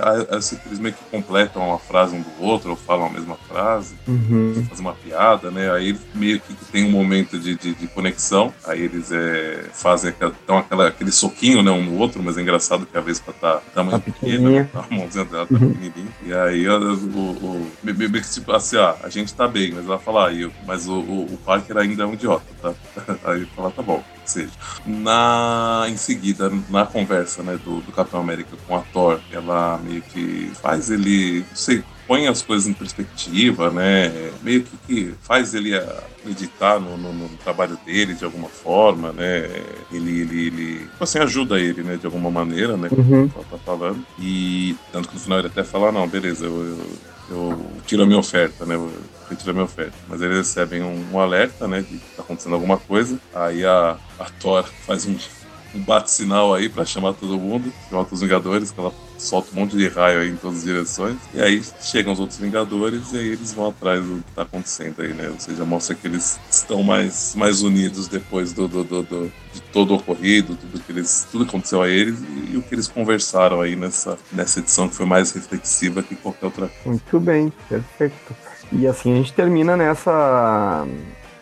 eles meio que completam uma frase um do outro, ou falam a mesma frase, uhum. fazem uma piada, né? Aí meio que tem um momento de, de, de conexão, aí eles é, fazem dão aquela, aquele soquinho né, um no outro, mas é engraçado que a Vespa tá tamanho tá pequena, né? a mãozinha dela tá uhum. pequenininha. E aí o, o, o, tipo assim, ah, a gente tá bem, mas ela fala, ah, mas o, o, o Parker ainda é um idiota, tá? [laughs] Aí fala, tá bom seja. Na, em seguida, na conversa né, do, do Capitão América com a Thor, ela meio que faz ele, não sei, põe as coisas em perspectiva, né? Meio que, que faz ele acreditar no, no, no, trabalho dele de alguma forma, né? Ele, ele, ele tipo assim, ajuda ele, né? De alguma maneira, né? Como uhum. tá falando. E tanto que no final ele até fala, não, beleza, eu, eu, eu tiro a minha oferta, né? Eu, retira minha oferta. Mas eles recebem um, um, alerta, né, que tá acontecendo alguma coisa. Aí a, a Thor faz um, um bate-sinal aí para chamar todo mundo, chamar os Vingadores, que ela solta um monte de raio aí em todas as direções. E aí chegam os outros Vingadores e aí eles vão atrás do que tá acontecendo aí, né? Ou seja, mostra que eles estão mais, mais unidos depois do, do, do, do de todo o ocorrido, tudo que eles, tudo que aconteceu a eles e, e, o que eles conversaram aí nessa, nessa edição que foi mais reflexiva que qualquer outra. Muito bem, perfeito. E assim a gente termina nessa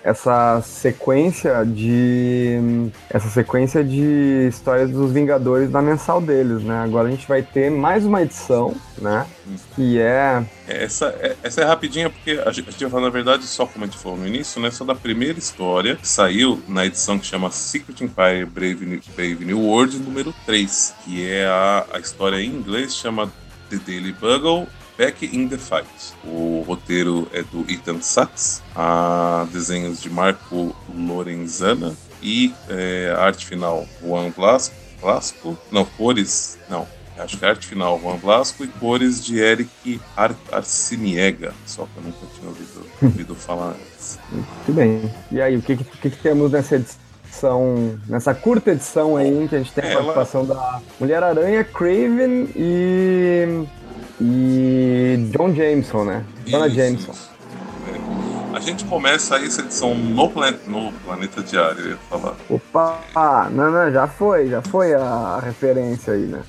essa sequência de essa sequência de histórias dos Vingadores na mensal deles, né? Agora a gente vai ter mais uma edição, né? Que é essa é, essa é rapidinha porque a gente, vai falar na verdade só como a gente falou no início, né? Só da primeira história que saiu na edição que chama Secret Empire Brave, Brave New World número 3, que é a, a história em inglês chama The Daily Bugle Back in the Fight. O roteiro é do Ethan Sachs, a desenhos de Marco Lorenzana e é, a arte final Juan Blasco, Blasco, não, cores, não, Acho que arte final Juan Blasco e cores de Eric Ar Arciniega, só que eu nunca tinha ouvido, ouvido falar antes. Muito bem. E aí, o que, que, que temos nessa edição, nessa curta edição aí, que a gente tem a Ela... participação da Mulher-Aranha, Craven e. e John Jameson, né? Dona Jameson. A gente começa aí essa edição no, plan... no Planeta Diário, eu ia falar. Opa! Não, não, já foi, já foi a, referência aí, né?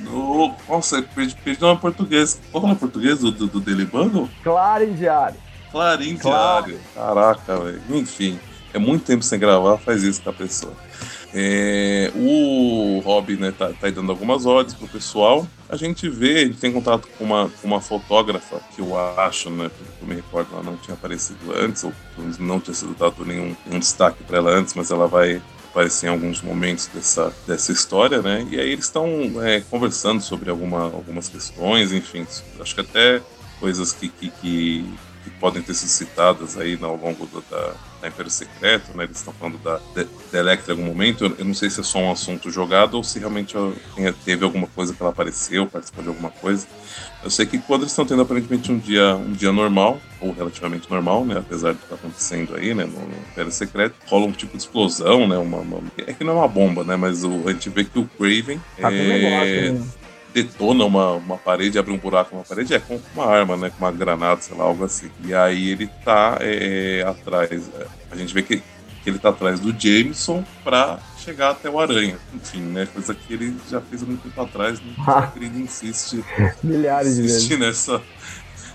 No, nossa, perdi, perdi nome português. Qual é o português do, do, do Daily Bundle? Clarim Diário. Clarim Diário. Caraca, velho. Enfim, é muito tempo sem gravar, faz isso com a pessoa. É, o Rob né, tá, tá dando algumas ordens pro pessoal. A gente vê, ele tem contato com uma, uma fotógrafa que eu acho, né, pelo que eu me recordo, ela não tinha aparecido antes, ou não tinha sido dado nenhum, nenhum destaque para ela antes, mas ela vai aparecer em alguns momentos dessa, dessa história, né? E aí eles estão é, conversando sobre alguma, algumas questões, enfim, acho que até coisas que, que, que que podem ter sido citadas aí ao longo da, da Império Secreto, né? Eles estão falando da, da Electra em algum momento. Eu, eu, não sei se é só um assunto jogado ou se realmente teve alguma coisa que ela apareceu, participou de alguma coisa. Eu sei que quando eles estão tendo aparentemente um dia, um dia normal, ou relativamente normal, né? Apesar de estar tá acontecendo aí, né? No, no Império Secreto, rola um tipo de explosão, né? Uma, uma, é que não é uma bomba, né? Mas o, a gente vê que o Craven. Tá é, negócio, né? Detona uma, uma parede, abre um buraco na parede, é com uma arma, né? Com uma granada, sei lá, algo assim. E aí ele tá é, atrás. É, a gente vê que, que ele tá atrás do Jameson pra chegar até o Aranha. Enfim, né? Coisa que ele já fez há muito tempo atrás, né? [laughs] Ele insiste. [laughs] Milhares insiste de vezes. nessa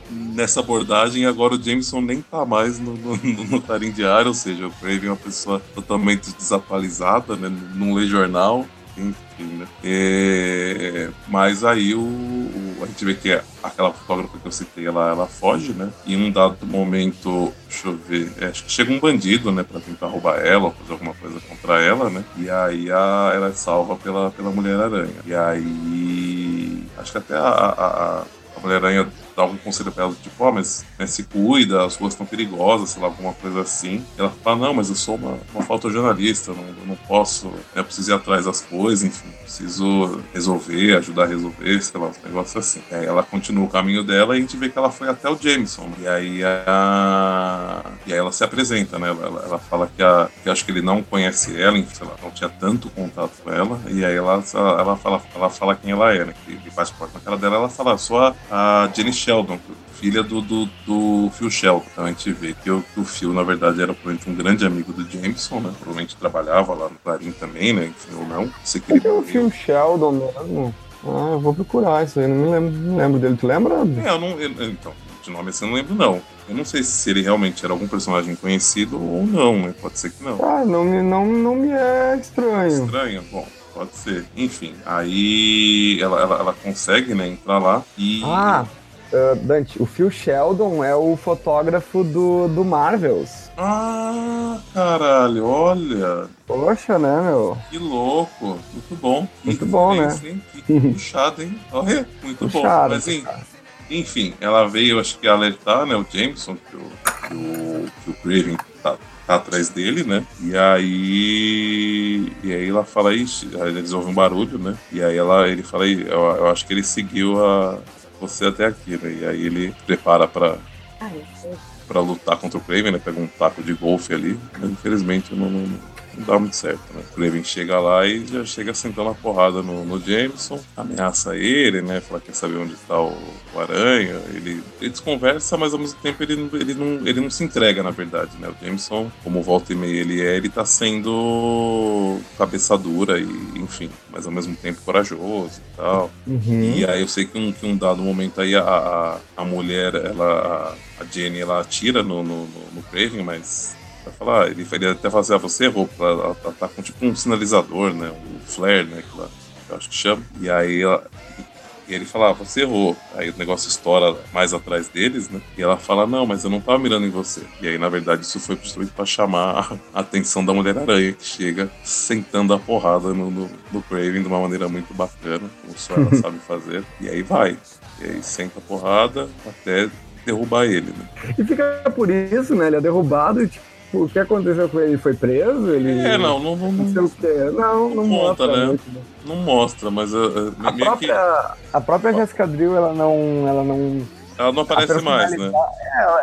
nessa abordagem. Agora o Jameson nem tá mais no, no, no Tarim Diário, ou seja, o Craven é uma pessoa totalmente desatualizada, né? Não lê jornal enfim, né? É, mas aí o, o, a gente vê que aquela fotógrafa que eu citei, ela, ela foge, né? E em um dado momento, deixa eu ver, é, acho que chega um bandido, né, pra tentar roubar ela ou fazer alguma coisa contra ela, né? E aí a, ela é salva pela, pela Mulher-Aranha. E aí. Acho que até a, a, a Mulher-Aranha dá algum conselho pra ela, tipo, ó, oh, mas né, se cuida, as ruas estão perigosas, sei lá, alguma coisa assim. E ela fala, não, mas eu sou uma, uma fotojornalista, não, eu não posso, né, eu preciso ir atrás das coisas, enfim, preciso resolver, ajudar a resolver, sei lá, uns negócios assim. E aí ela continua o caminho dela e a gente vê que ela foi até o Jameson. E aí a... E aí ela se apresenta, né? Ela, ela, fala que, a, que acho que ele não conhece ela, sei lá, não tinha tanto contato com ela. E aí ela, ela, fala, ela fala quem ela é, né? Que, faz parte na cara dela. Ela fala, sou a, a Jenny Sheldon, filha do, do, do Phil Sheldon. Então a gente vê que o, que o Phil, na verdade, era provavelmente um grande amigo do Jameson, né? Provavelmente trabalhava lá no Clarim também, né? Enfim, ou não. Sei que é o Phil Sheldon mesmo? Ah, eu vou procurar isso aí, não me lembro, não lembro dele. Tu lembra? É, eu não. Eu, então, de nome assim eu não lembro, não. Eu não sei se ele realmente era algum personagem conhecido ou não, né? Pode ser que não. Ah, não, não, não me é estranho. Estranho? Bom, pode ser. Enfim, aí ela, ela, ela consegue, né, entrar lá e. Ah, Uh, Dante, o Phil Sheldon é o fotógrafo do, do Marvels. Ah, caralho, olha. Poxa, né, meu? Que louco. Muito bom. Muito bom, né? Hein? Que [laughs] puxado, hein? Olha, muito puxado, bom. Mas, enfim, ela veio, acho que alertar, né, o Jameson, que o, que o, que o Craven tá, tá atrás dele, né? E aí. E aí ela fala, ixi, eles ouvem um barulho, né? E aí ela, ele fala, eu, eu acho que ele seguiu a, você até aqui, né? E aí ele prepara para para lutar contra o Craven, né? Pega um taco de golfe ali, mas infelizmente não, não, não dá muito certo, né? O Craven chega lá e já chega sentando a porrada no, no Jameson, ameaça ele, né? Fala que quer saber onde tá o, o Aranha. Ele, eles conversam, mas ao mesmo tempo ele, ele, não, ele não se entrega, na verdade, né? O Jameson, como volta e meia ele é, ele tá sendo cabeça dura e, enfim, mas ao mesmo tempo corajoso e tal. Uhum. E aí eu sei que um, que um dado momento aí a, a, a mulher, ela, a Jenny, ela atira no, no, no Craven, mas vai falar, ele, ele até fala assim, ah, você errou, ela, ela, ela tá com tipo um sinalizador, né, um flare, né, que ela, eu acho que chama, e aí ela, e ele fala, ah, você errou. Aí o negócio estoura mais atrás deles, né? E ela fala, não, mas eu não tava mirando em você. E aí, na verdade, isso foi construído para chamar a atenção da Mulher-Aranha, que chega sentando a porrada no, no, no Craven de uma maneira muito bacana, como só ela [laughs] sabe fazer. E aí vai. E aí senta a porrada até derrubar ele, né? E fica por isso, né? Ele é derrubado e tipo, o que aconteceu com ele? Foi preso? Ele... É, não, não, não, não sei o quê. Não, não, não mostra, né? Muito, né? Não mostra, mas uh, a, própria, que... a própria Jessica Drill, ela não, ela não ela não aparece mais, né?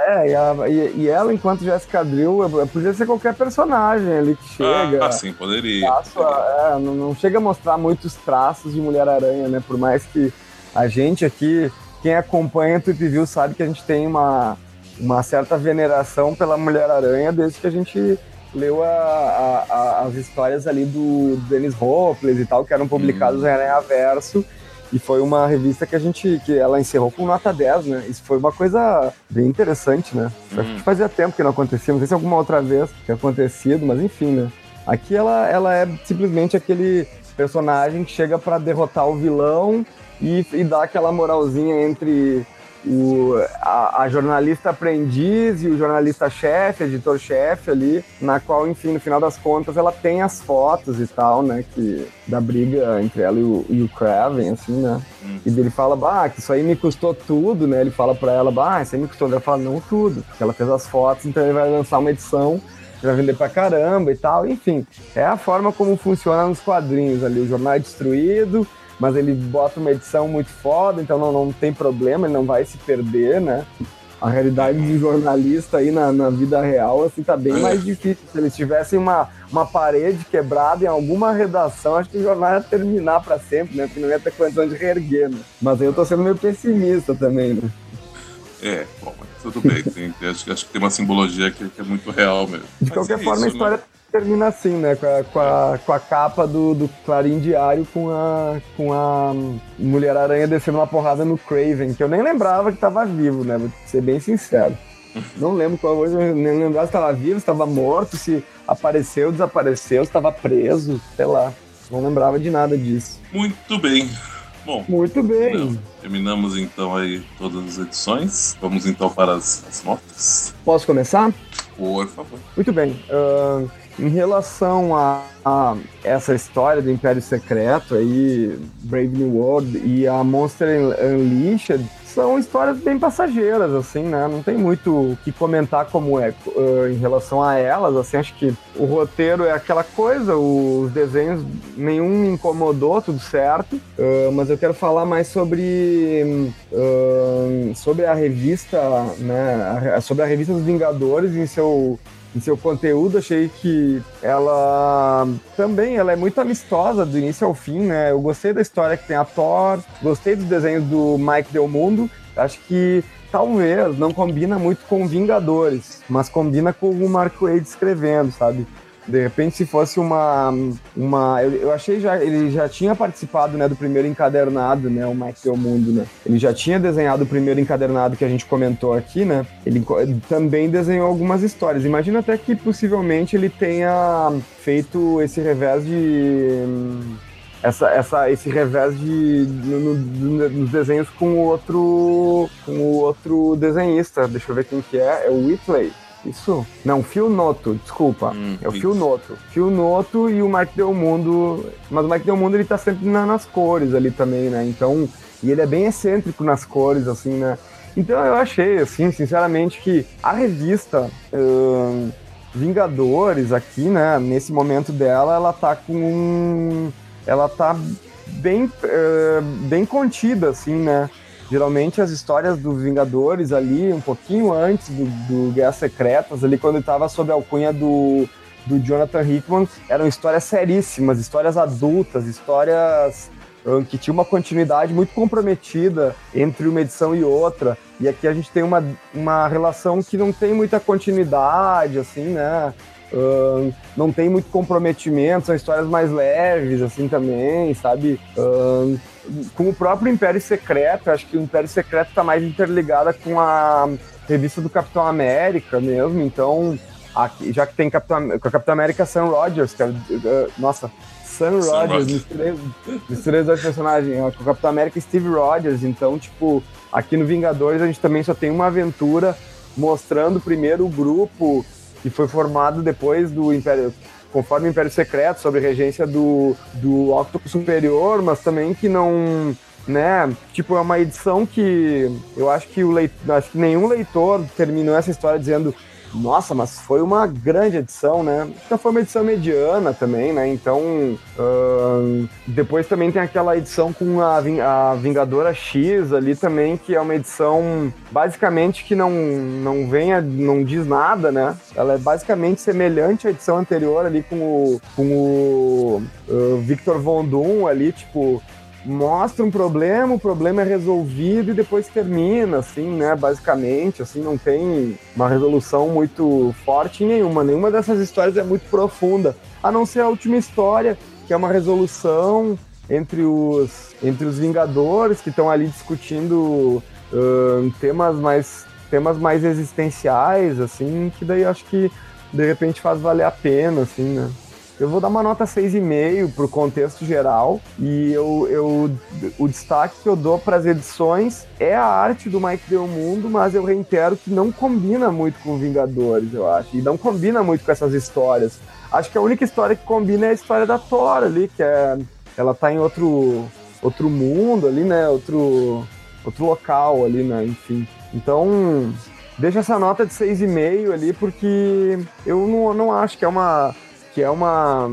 É, é e, a, e, e, ela, enquanto Jessica Drill, podia ser qualquer personagem ali que chega. Ah, sim, poderia. Traço, é, não, não, chega a mostrar muitos traços de Mulher-Aranha, né? Por mais que a gente aqui, quem acompanha o Trip View sabe que a gente tem uma, uma certa veneração pela Mulher-Aranha desde que a gente leu a, a, a, as histórias ali do Dennis Hopeless e tal, que eram publicadas uhum. em Aranha Verso. E foi uma revista que a gente, que ela encerrou com nota 10, né? Isso foi uma coisa bem interessante, né? Uhum. Fazia tempo que não acontecia, não sei se alguma outra vez tinha acontecido, mas enfim, né? Aqui ela, ela é simplesmente aquele personagem que chega para derrotar o vilão e, e dar aquela moralzinha entre o, a, a, jornalista aprendiz e o jornalista-chefe, editor-chefe ali, na qual, enfim, no final das contas, ela tem as fotos e tal, né, que, da briga entre ela e o, e o Kraven, assim, né, hum. e dele fala, bah, que isso aí me custou tudo, né, ele fala pra ela, bah, isso aí me custou, ela fala, não tudo, porque ela fez as fotos, então ele vai lançar uma edição vai vender pra caramba e tal, enfim, é a forma como funciona nos quadrinhos ali, o jornal é destruído, mas ele bota uma edição muito foda, então não, não tem problema, ele não vai se perder, né? A realidade de jornalista aí na, na vida real, assim, tá bem mais difícil. Se eles tivessem uma, uma parede quebrada em alguma redação, acho que o jornal ia terminar para sempre, né? Porque não ia ter condição de reerguer, né? Mas aí eu tô sendo meio pessimista também, né? É, bom, tudo bem. Tem, acho, acho, que tem uma simbologia que, que é muito real mesmo. De qualquer é forma, isso, a história né? termina assim, né? Com a, com a, com a capa do, do Clarim Diário com a, com a Mulher-Aranha descendo uma porrada no Craven, que eu nem lembrava que tava vivo, né? Vou ser bem sincero. Não lembro qual hoje, nem lembrava se estava vivo, se estava morto, se apareceu, desapareceu, se estava preso, sei lá. Não lembrava de nada disso. Muito bem. Bom, muito bem. Não, terminamos então aí todas as edições. Vamos então para as, as notas. Posso começar? Por favor. Muito bem. Uh, em relação a, a, essa história do Império Secreto aí, Brave New World e a Monster Unleashed, são histórias bem passageiras, assim, né? Não tem muito o que comentar como é uh, em relação a elas, assim, acho que o roteiro é aquela coisa, os desenhos nenhum me incomodou, tudo certo, uh, mas eu quero falar mais sobre uh, sobre a revista, né? Sobre a revista dos Vingadores em seu em seu conteúdo, achei que ela também ela é muito amistosa do início ao fim, né? Eu gostei da história que tem a Thor, gostei dos desenhos do Mike Del Mundo. Acho que talvez não combina muito com Vingadores, mas combina com o Mark Wade escrevendo, sabe? De repente, se fosse uma. uma eu, eu, achei já. Ele já tinha participado né, do primeiro encadernado, né? O Mike Del Mundo, né? Ele já tinha desenhado o primeiro encadernado que a gente comentou aqui, né? Ele também desenhou algumas histórias. Imagina até que possivelmente ele tenha feito esse revés de. Essa, essa, esse revés de no, no, nos desenhos com o outro com o outro desenhista. Deixa eu ver quem que é. É o Whitley. Isso? Não, Phil Noto, desculpa. Hum, é o Phil Noto. Phil Noto e o Mike Del Mundo. Mas o Mike Del Mundo ele tá sempre na, nas cores ali também, né? Então. E ele é bem excêntrico nas cores, assim, né? Então eu achei, assim, sinceramente, que a revista uh, Vingadores aqui, né, nesse momento dela, ela tá com. Ela tá bem, uh, bem contida, assim, né? Geralmente as histórias dos Vingadores ali, um pouquinho antes do, do Guerras Secretas, ali quando estava sob a alcunha do, do Jonathan Hickman, eram histórias seríssimas, histórias adultas, histórias que tinham uma continuidade muito comprometida entre uma edição e outra. E aqui a gente tem uma, uma relação que não tem muita continuidade, assim, né? Uh, não tem muito comprometimento, são histórias mais leves, assim, também, sabe? Uh, com o próprio Império Secreto, acho que o Império Secreto está mais interligada com a revista do Capitão América mesmo, então, aqui, já que tem Capitão, Capitão América Sam Rogers, que é, uh, nossa, Sam Rogers, misturei, misturei os dois personagens, o Capitão América e Steve Rogers, então, tipo, aqui no Vingadores a gente também só tem uma aventura mostrando primeiro o grupo que foi formado depois do Império, conforme o Império Secreto, sob regência do, do Octopus Superior, mas também que não né? Tipo, é uma edição que eu acho que o leitor, acho que nenhum leitor terminou essa história dizendo nossa, mas foi uma grande edição, né? Então foi uma edição mediana também, né? Então, uh, depois também tem aquela edição com a, a Vingadora X ali também, que é uma edição basicamente que não, não vem, a, não diz nada, né? Ela é basicamente semelhante à edição anterior ali com o, com o uh, Victor Von Doom ali, tipo, mostra um problema, o problema é resolvido e depois termina, assim, né? Basicamente, assim, não tem uma resolução muito forte nenhuma. Nenhuma dessas histórias é muito profunda, a não ser a última história, que é uma resolução entre os, entre os Vingadores que estão ali discutindo uh, temas mais temas mais existenciais, assim, que daí acho que de repente faz valer a pena, assim, né? Eu vou dar uma nota 6,5 para o contexto geral. E eu, eu, o destaque que eu dou para as edições é a arte do Mike Del Mundo, mas eu reitero que não combina muito com Vingadores, eu acho. E não combina muito com essas histórias. Acho que a única história que combina é a história da Thor ali, que é. Ela tá em outro, outro mundo ali, né? Outro, outro local ali, né? Enfim. Então, deixa essa nota de 6,5 ali, porque eu não, não acho que é uma que é uma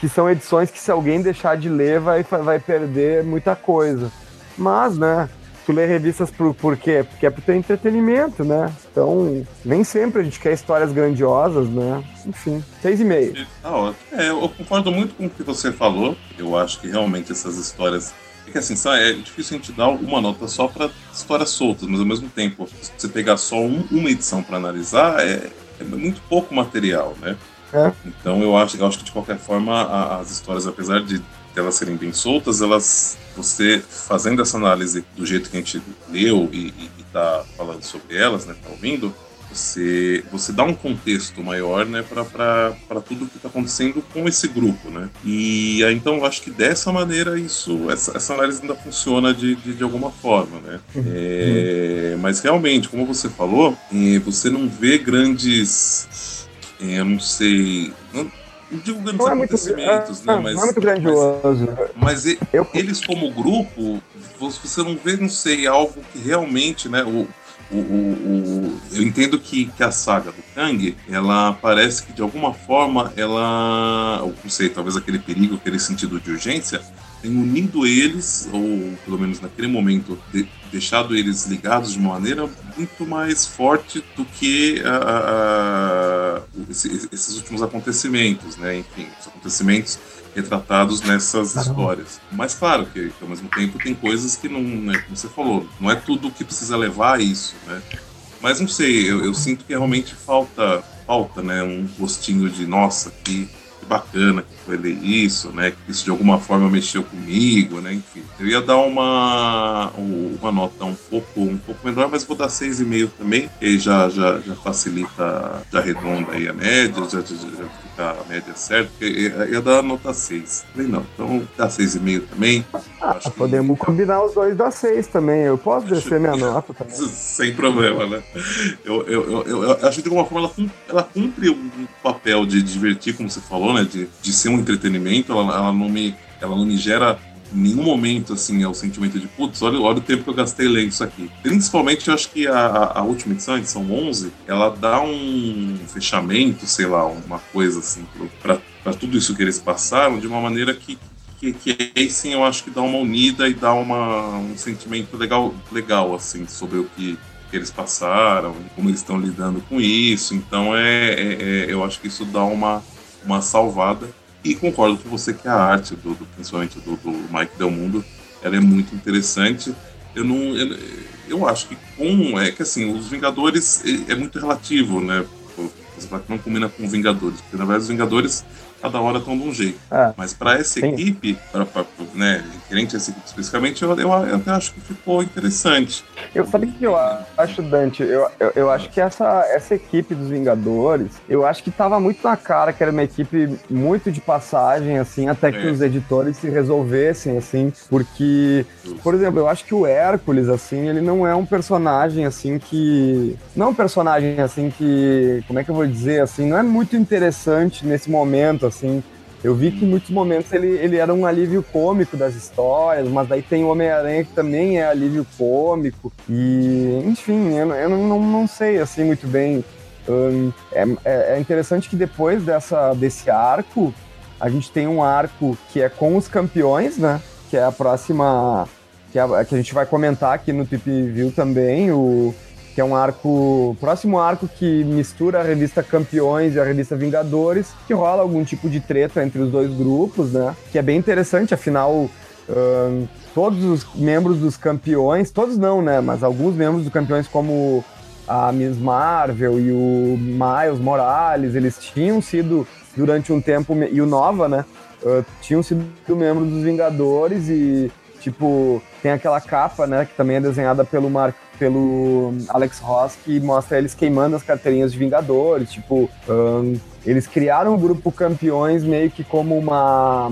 que são edições que se alguém deixar de ler vai, vai perder muita coisa. Mas, né, tu lê revistas por, por quê? Porque é pro teu entretenimento, né? Então, nem sempre a gente quer histórias grandiosas, né? Enfim, seis e meio. Ah, é, eu concordo muito com o que você falou. Eu acho que realmente essas histórias é que assim, é difícil a gente dar uma nota só para histórias soltas, mas ao mesmo tempo, se você pegar só um, uma edição para analisar, é, é, muito pouco material, né? É. Então eu acho, eu acho que de qualquer forma a, as histórias, apesar de elas serem bem soltas, elas você fazendo essa análise do jeito que a gente leu e, está falando sobre elas, né, tá ouvindo, você, você dá um contexto maior né, para tudo que está acontecendo com esse grupo. Né? E então eu acho que dessa maneira isso, essa, essa análise ainda funciona de, de, de alguma forma. Né? Uhum. É, mas realmente, como você falou, você não vê grandes eu não sei. Não, não digo grandes não é acontecimentos, muito, né? Mas, não é muito grandioso. Mas, mas eu... eles, como grupo, você não vê, não sei, algo que realmente, né? O, o, o, eu entendo que, que a saga do Kang, ela parece que de alguma forma ela, não sei, talvez aquele perigo, aquele sentido de urgência, tem unido eles, ou pelo menos naquele momento, de, deixado eles ligados de uma maneira muito mais forte do que a, a, esse, esses últimos acontecimentos, né? Enfim, os acontecimentos retratados nessas Caramba. histórias. Mas claro que, que, ao mesmo tempo tem coisas que não, né, como você falou, não é tudo que precisa levar a isso, né? Mas não sei, eu, eu sinto que realmente falta, falta, né, um gostinho de nossa que bacana que foi ler isso, né? Que isso de alguma forma mexeu comigo, né? Enfim, eu ia dar uma, uma nota um pouco, um pouco menor, mas vou dar 6,5 também, que já, já, já facilita, já arredonda aí a média, já, já, já fica a média certa, ia, ia dar nota 6. Falei, não, então dá 6,5 também. Ah, podemos que... combinar os dois da 6 também, eu posso descer minha nota também. [laughs] Sem problema, né? Eu, eu, eu, eu, eu acho que de alguma forma ela, ela cumpre um papel de divertir, como você falou, né? De, de ser um entretenimento, ela, ela, não me, ela não me gera em nenhum momento assim é o sentimento de putz, olha, olha o tempo que eu gastei lendo isso aqui. Principalmente eu acho que a, a última edição, a edição 11, ela dá um fechamento, sei lá, uma coisa assim para tudo isso que eles passaram de uma maneira que que, que aí sim eu acho que dá uma unida e dá uma, um sentimento legal, legal assim sobre o que, que eles passaram, como eles estão lidando com isso. Então é, é, é eu acho que isso dá uma uma salvada. E concordo com você que a arte, do, do principalmente do, do, Mike Del Mundo, ela é muito interessante. Eu não. Eu, eu acho que com. É que assim, os Vingadores é, é muito relativo, né? Você fala que não combina com Vingadores, porque na verdade os Vingadores cada hora estão de um jeito. É. Mas para essa Sim. equipe, para né, referente a essa equipe especificamente, eu, eu, eu, até acho que ficou interessante. Eu falei que eu acho, Dante, eu, eu, eu, acho que essa, essa equipe dos Vingadores, eu acho que tava muito na cara que era uma equipe muito de passagem, assim, até que é. os editores se resolvessem, assim, porque, por exemplo, eu acho que o Hércules, assim, ele não é um personagem, assim, que... Não é um personagem, assim, que... Como é que eu vou dizer, assim, não é muito interessante nesse momento, assim, eu vi que em muitos momentos ele, ele era um alívio cômico das histórias, mas daí tem o Homem-Aranha que também é alívio cômico. E, enfim, eu, eu não, não, não sei assim muito bem Um, é, é, interessante que depois dessa, desse arco, a gente tem um arco que é com os campeões, né? Que é a próxima. Que, é, que a gente vai comentar aqui no Tip View também, o, que é um arco. Próximo arco que mistura a revista Campeões e a revista Vingadores, que rola algum tipo de treta entre os dois grupos, né? Que é bem interessante, afinal. Um, todos os membros dos campeões, todos não, né? Mas alguns membros dos campeões, como a Miss Marvel e o Miles Morales, eles tinham sido durante um tempo, e o Nova, né? Uh, tinham sido membros dos Vingadores e, tipo, tem aquela capa, né? Que também é desenhada pelo, Mar pelo Alex Ross, que mostra eles queimando as carteirinhas de Vingadores, tipo. Um, eles criaram o grupo Campeões meio que como uma.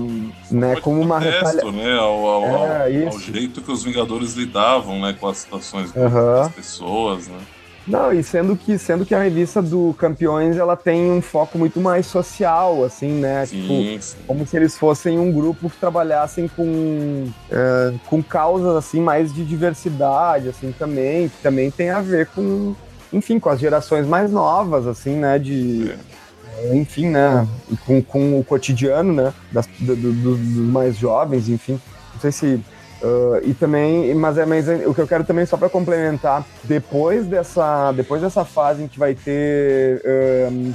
Né, como uma protesto, né? Ao, ao, é, ao, jeito que os Vingadores lidavam né, com as situações uhum. das pessoas, né? Não, e sendo que, sendo que a revista do Campeões ela tem um foco muito mais social, assim, né? Sim, tipo, sim. como se eles fossem um grupo que trabalhassem com, é, com causas assim mais de diversidade, assim, também, que também tem a ver com, enfim, com as gerações mais novas, assim, né? De. É. Enfim, né? Com, com o cotidiano, né? Das, do, do, dos mais jovens, enfim. Não sei se Uh, e também, mas é mas o que eu quero também só para complementar, depois dessa, depois dessa fase em que vai ter um,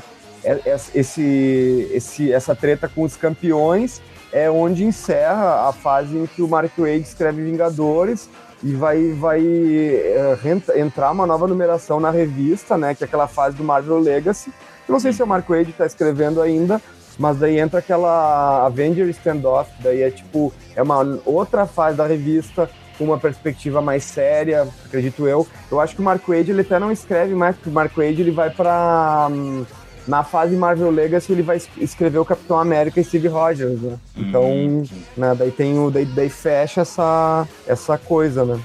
esse, esse, essa treta com os campeões, é onde encerra a fase em que o Mark Wade escreve Vingadores e vai, vai uh, entrar uma nova numeração na revista, né, que é aquela fase do Marvel Legacy. Eu não sei se o Mark Wade está escrevendo ainda, mas daí entra aquela Avenger Standoff, daí é tipo, é uma outra fase da revista, com uma perspectiva mais séria, acredito eu. Eu acho que o Mark Wade ele até não escreve mais, porque o Mark Wade ele vai para hum, na fase Marvel Legacy ele vai escrever o Capitão América e Steve Rogers, né? Então, hum. né, daí tem o daí, daí fecha essa essa coisa, né?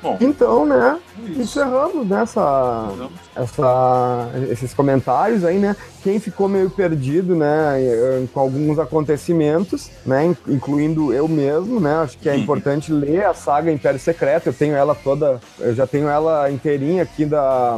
Bom, então, né, isso. encerramos nessa né, essa, esses comentários aí, né? Quem ficou meio perdido, né, com alguns acontecimentos, né, incluindo eu mesmo, né? Acho que é uhum. importante ler a saga Império Secreto. Eu tenho ela toda, eu já tenho ela inteirinha aqui da,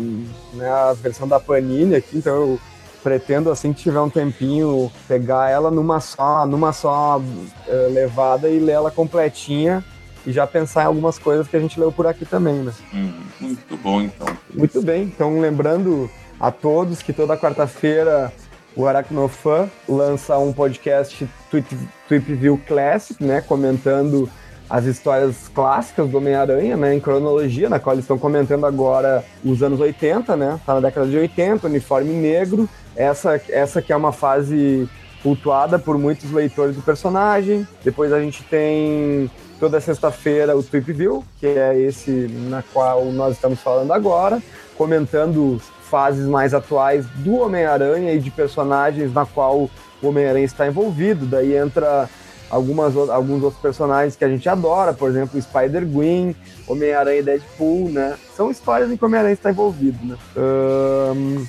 né, a versão da Panini aqui, então eu pretendo assim que tiver um tempinho pegar ela numa só, numa só uh, levada e ler ela completinha e já pensar em algumas coisas que a gente leu por aqui também, né? Hum, muito bom, então. Muito bem. Então, lembrando a todos que toda quarta-feira o Aracnofan lança um podcast Tweep, View Classic, né? Comentando as histórias clássicas do Homem-Aranha, né, em cronologia, na qual eles estão comentando agora os anos 80, né, tá na década de 80, uniforme negro, essa, essa que é uma fase cultuada por muitos leitores do personagem. Depois a gente tem toda sexta-feira o Trip View, que é esse na qual nós estamos falando agora, comentando fases mais atuais do Homem-Aranha e de personagens na qual o Homem-Aranha está envolvido. Daí entra algumas, alguns outros personagens que a gente adora, por exemplo, Spider-Gwen, Homem-Aranha e Deadpool, né? São histórias em que o Homem-Aranha está envolvido, né? Um,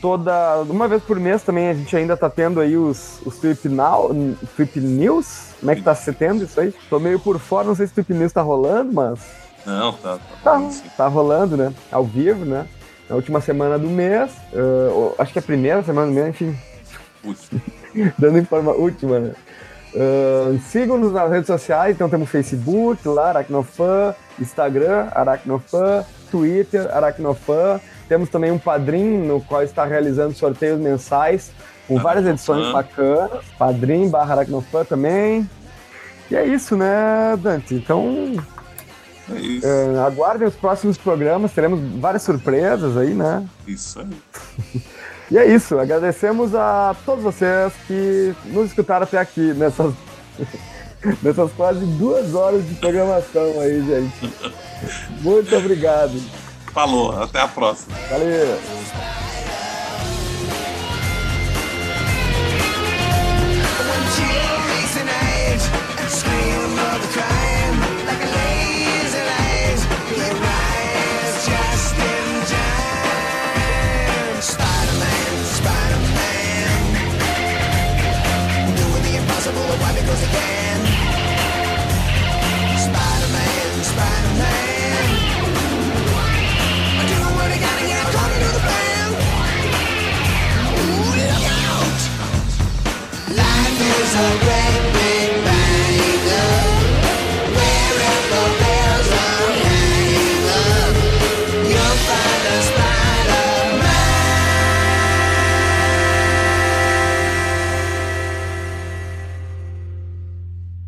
toda. Uma vez por mês também a gente ainda tá tendo aí os, os Trip, Now, Trip News. Como é que tá se tendo isso aí? Tô meio por fora, não sei se o Trip News tá rolando, mas. Não, tá. Tá, tá, tá rolando, né? Ao vivo, né? Na última semana do mês. Uh, acho que é a primeira semana do mês, enfim. Última. [laughs] Dando em forma última, né? Uh, Sigam-nos nas redes sociais, então temos Facebook, lá, Aracnofan, Instagram, Aracnofan, Twitter, Aracnofan. Temos também um padrinho no qual está realizando sorteios mensais com várias edições bacanas. Padrim barra Aracnofan também. E é isso, né, Dante? Então. É isso. Uh, aguardem os próximos programas, teremos várias surpresas aí, né? Isso aí. [laughs] e é isso, agradecemos a todos vocês que nos escutaram até aqui nessas, [laughs] nessas quase duas horas de programação aí, gente. [laughs] Muito obrigado. Falou, até a próxima. Valeu! Scream of the crowd I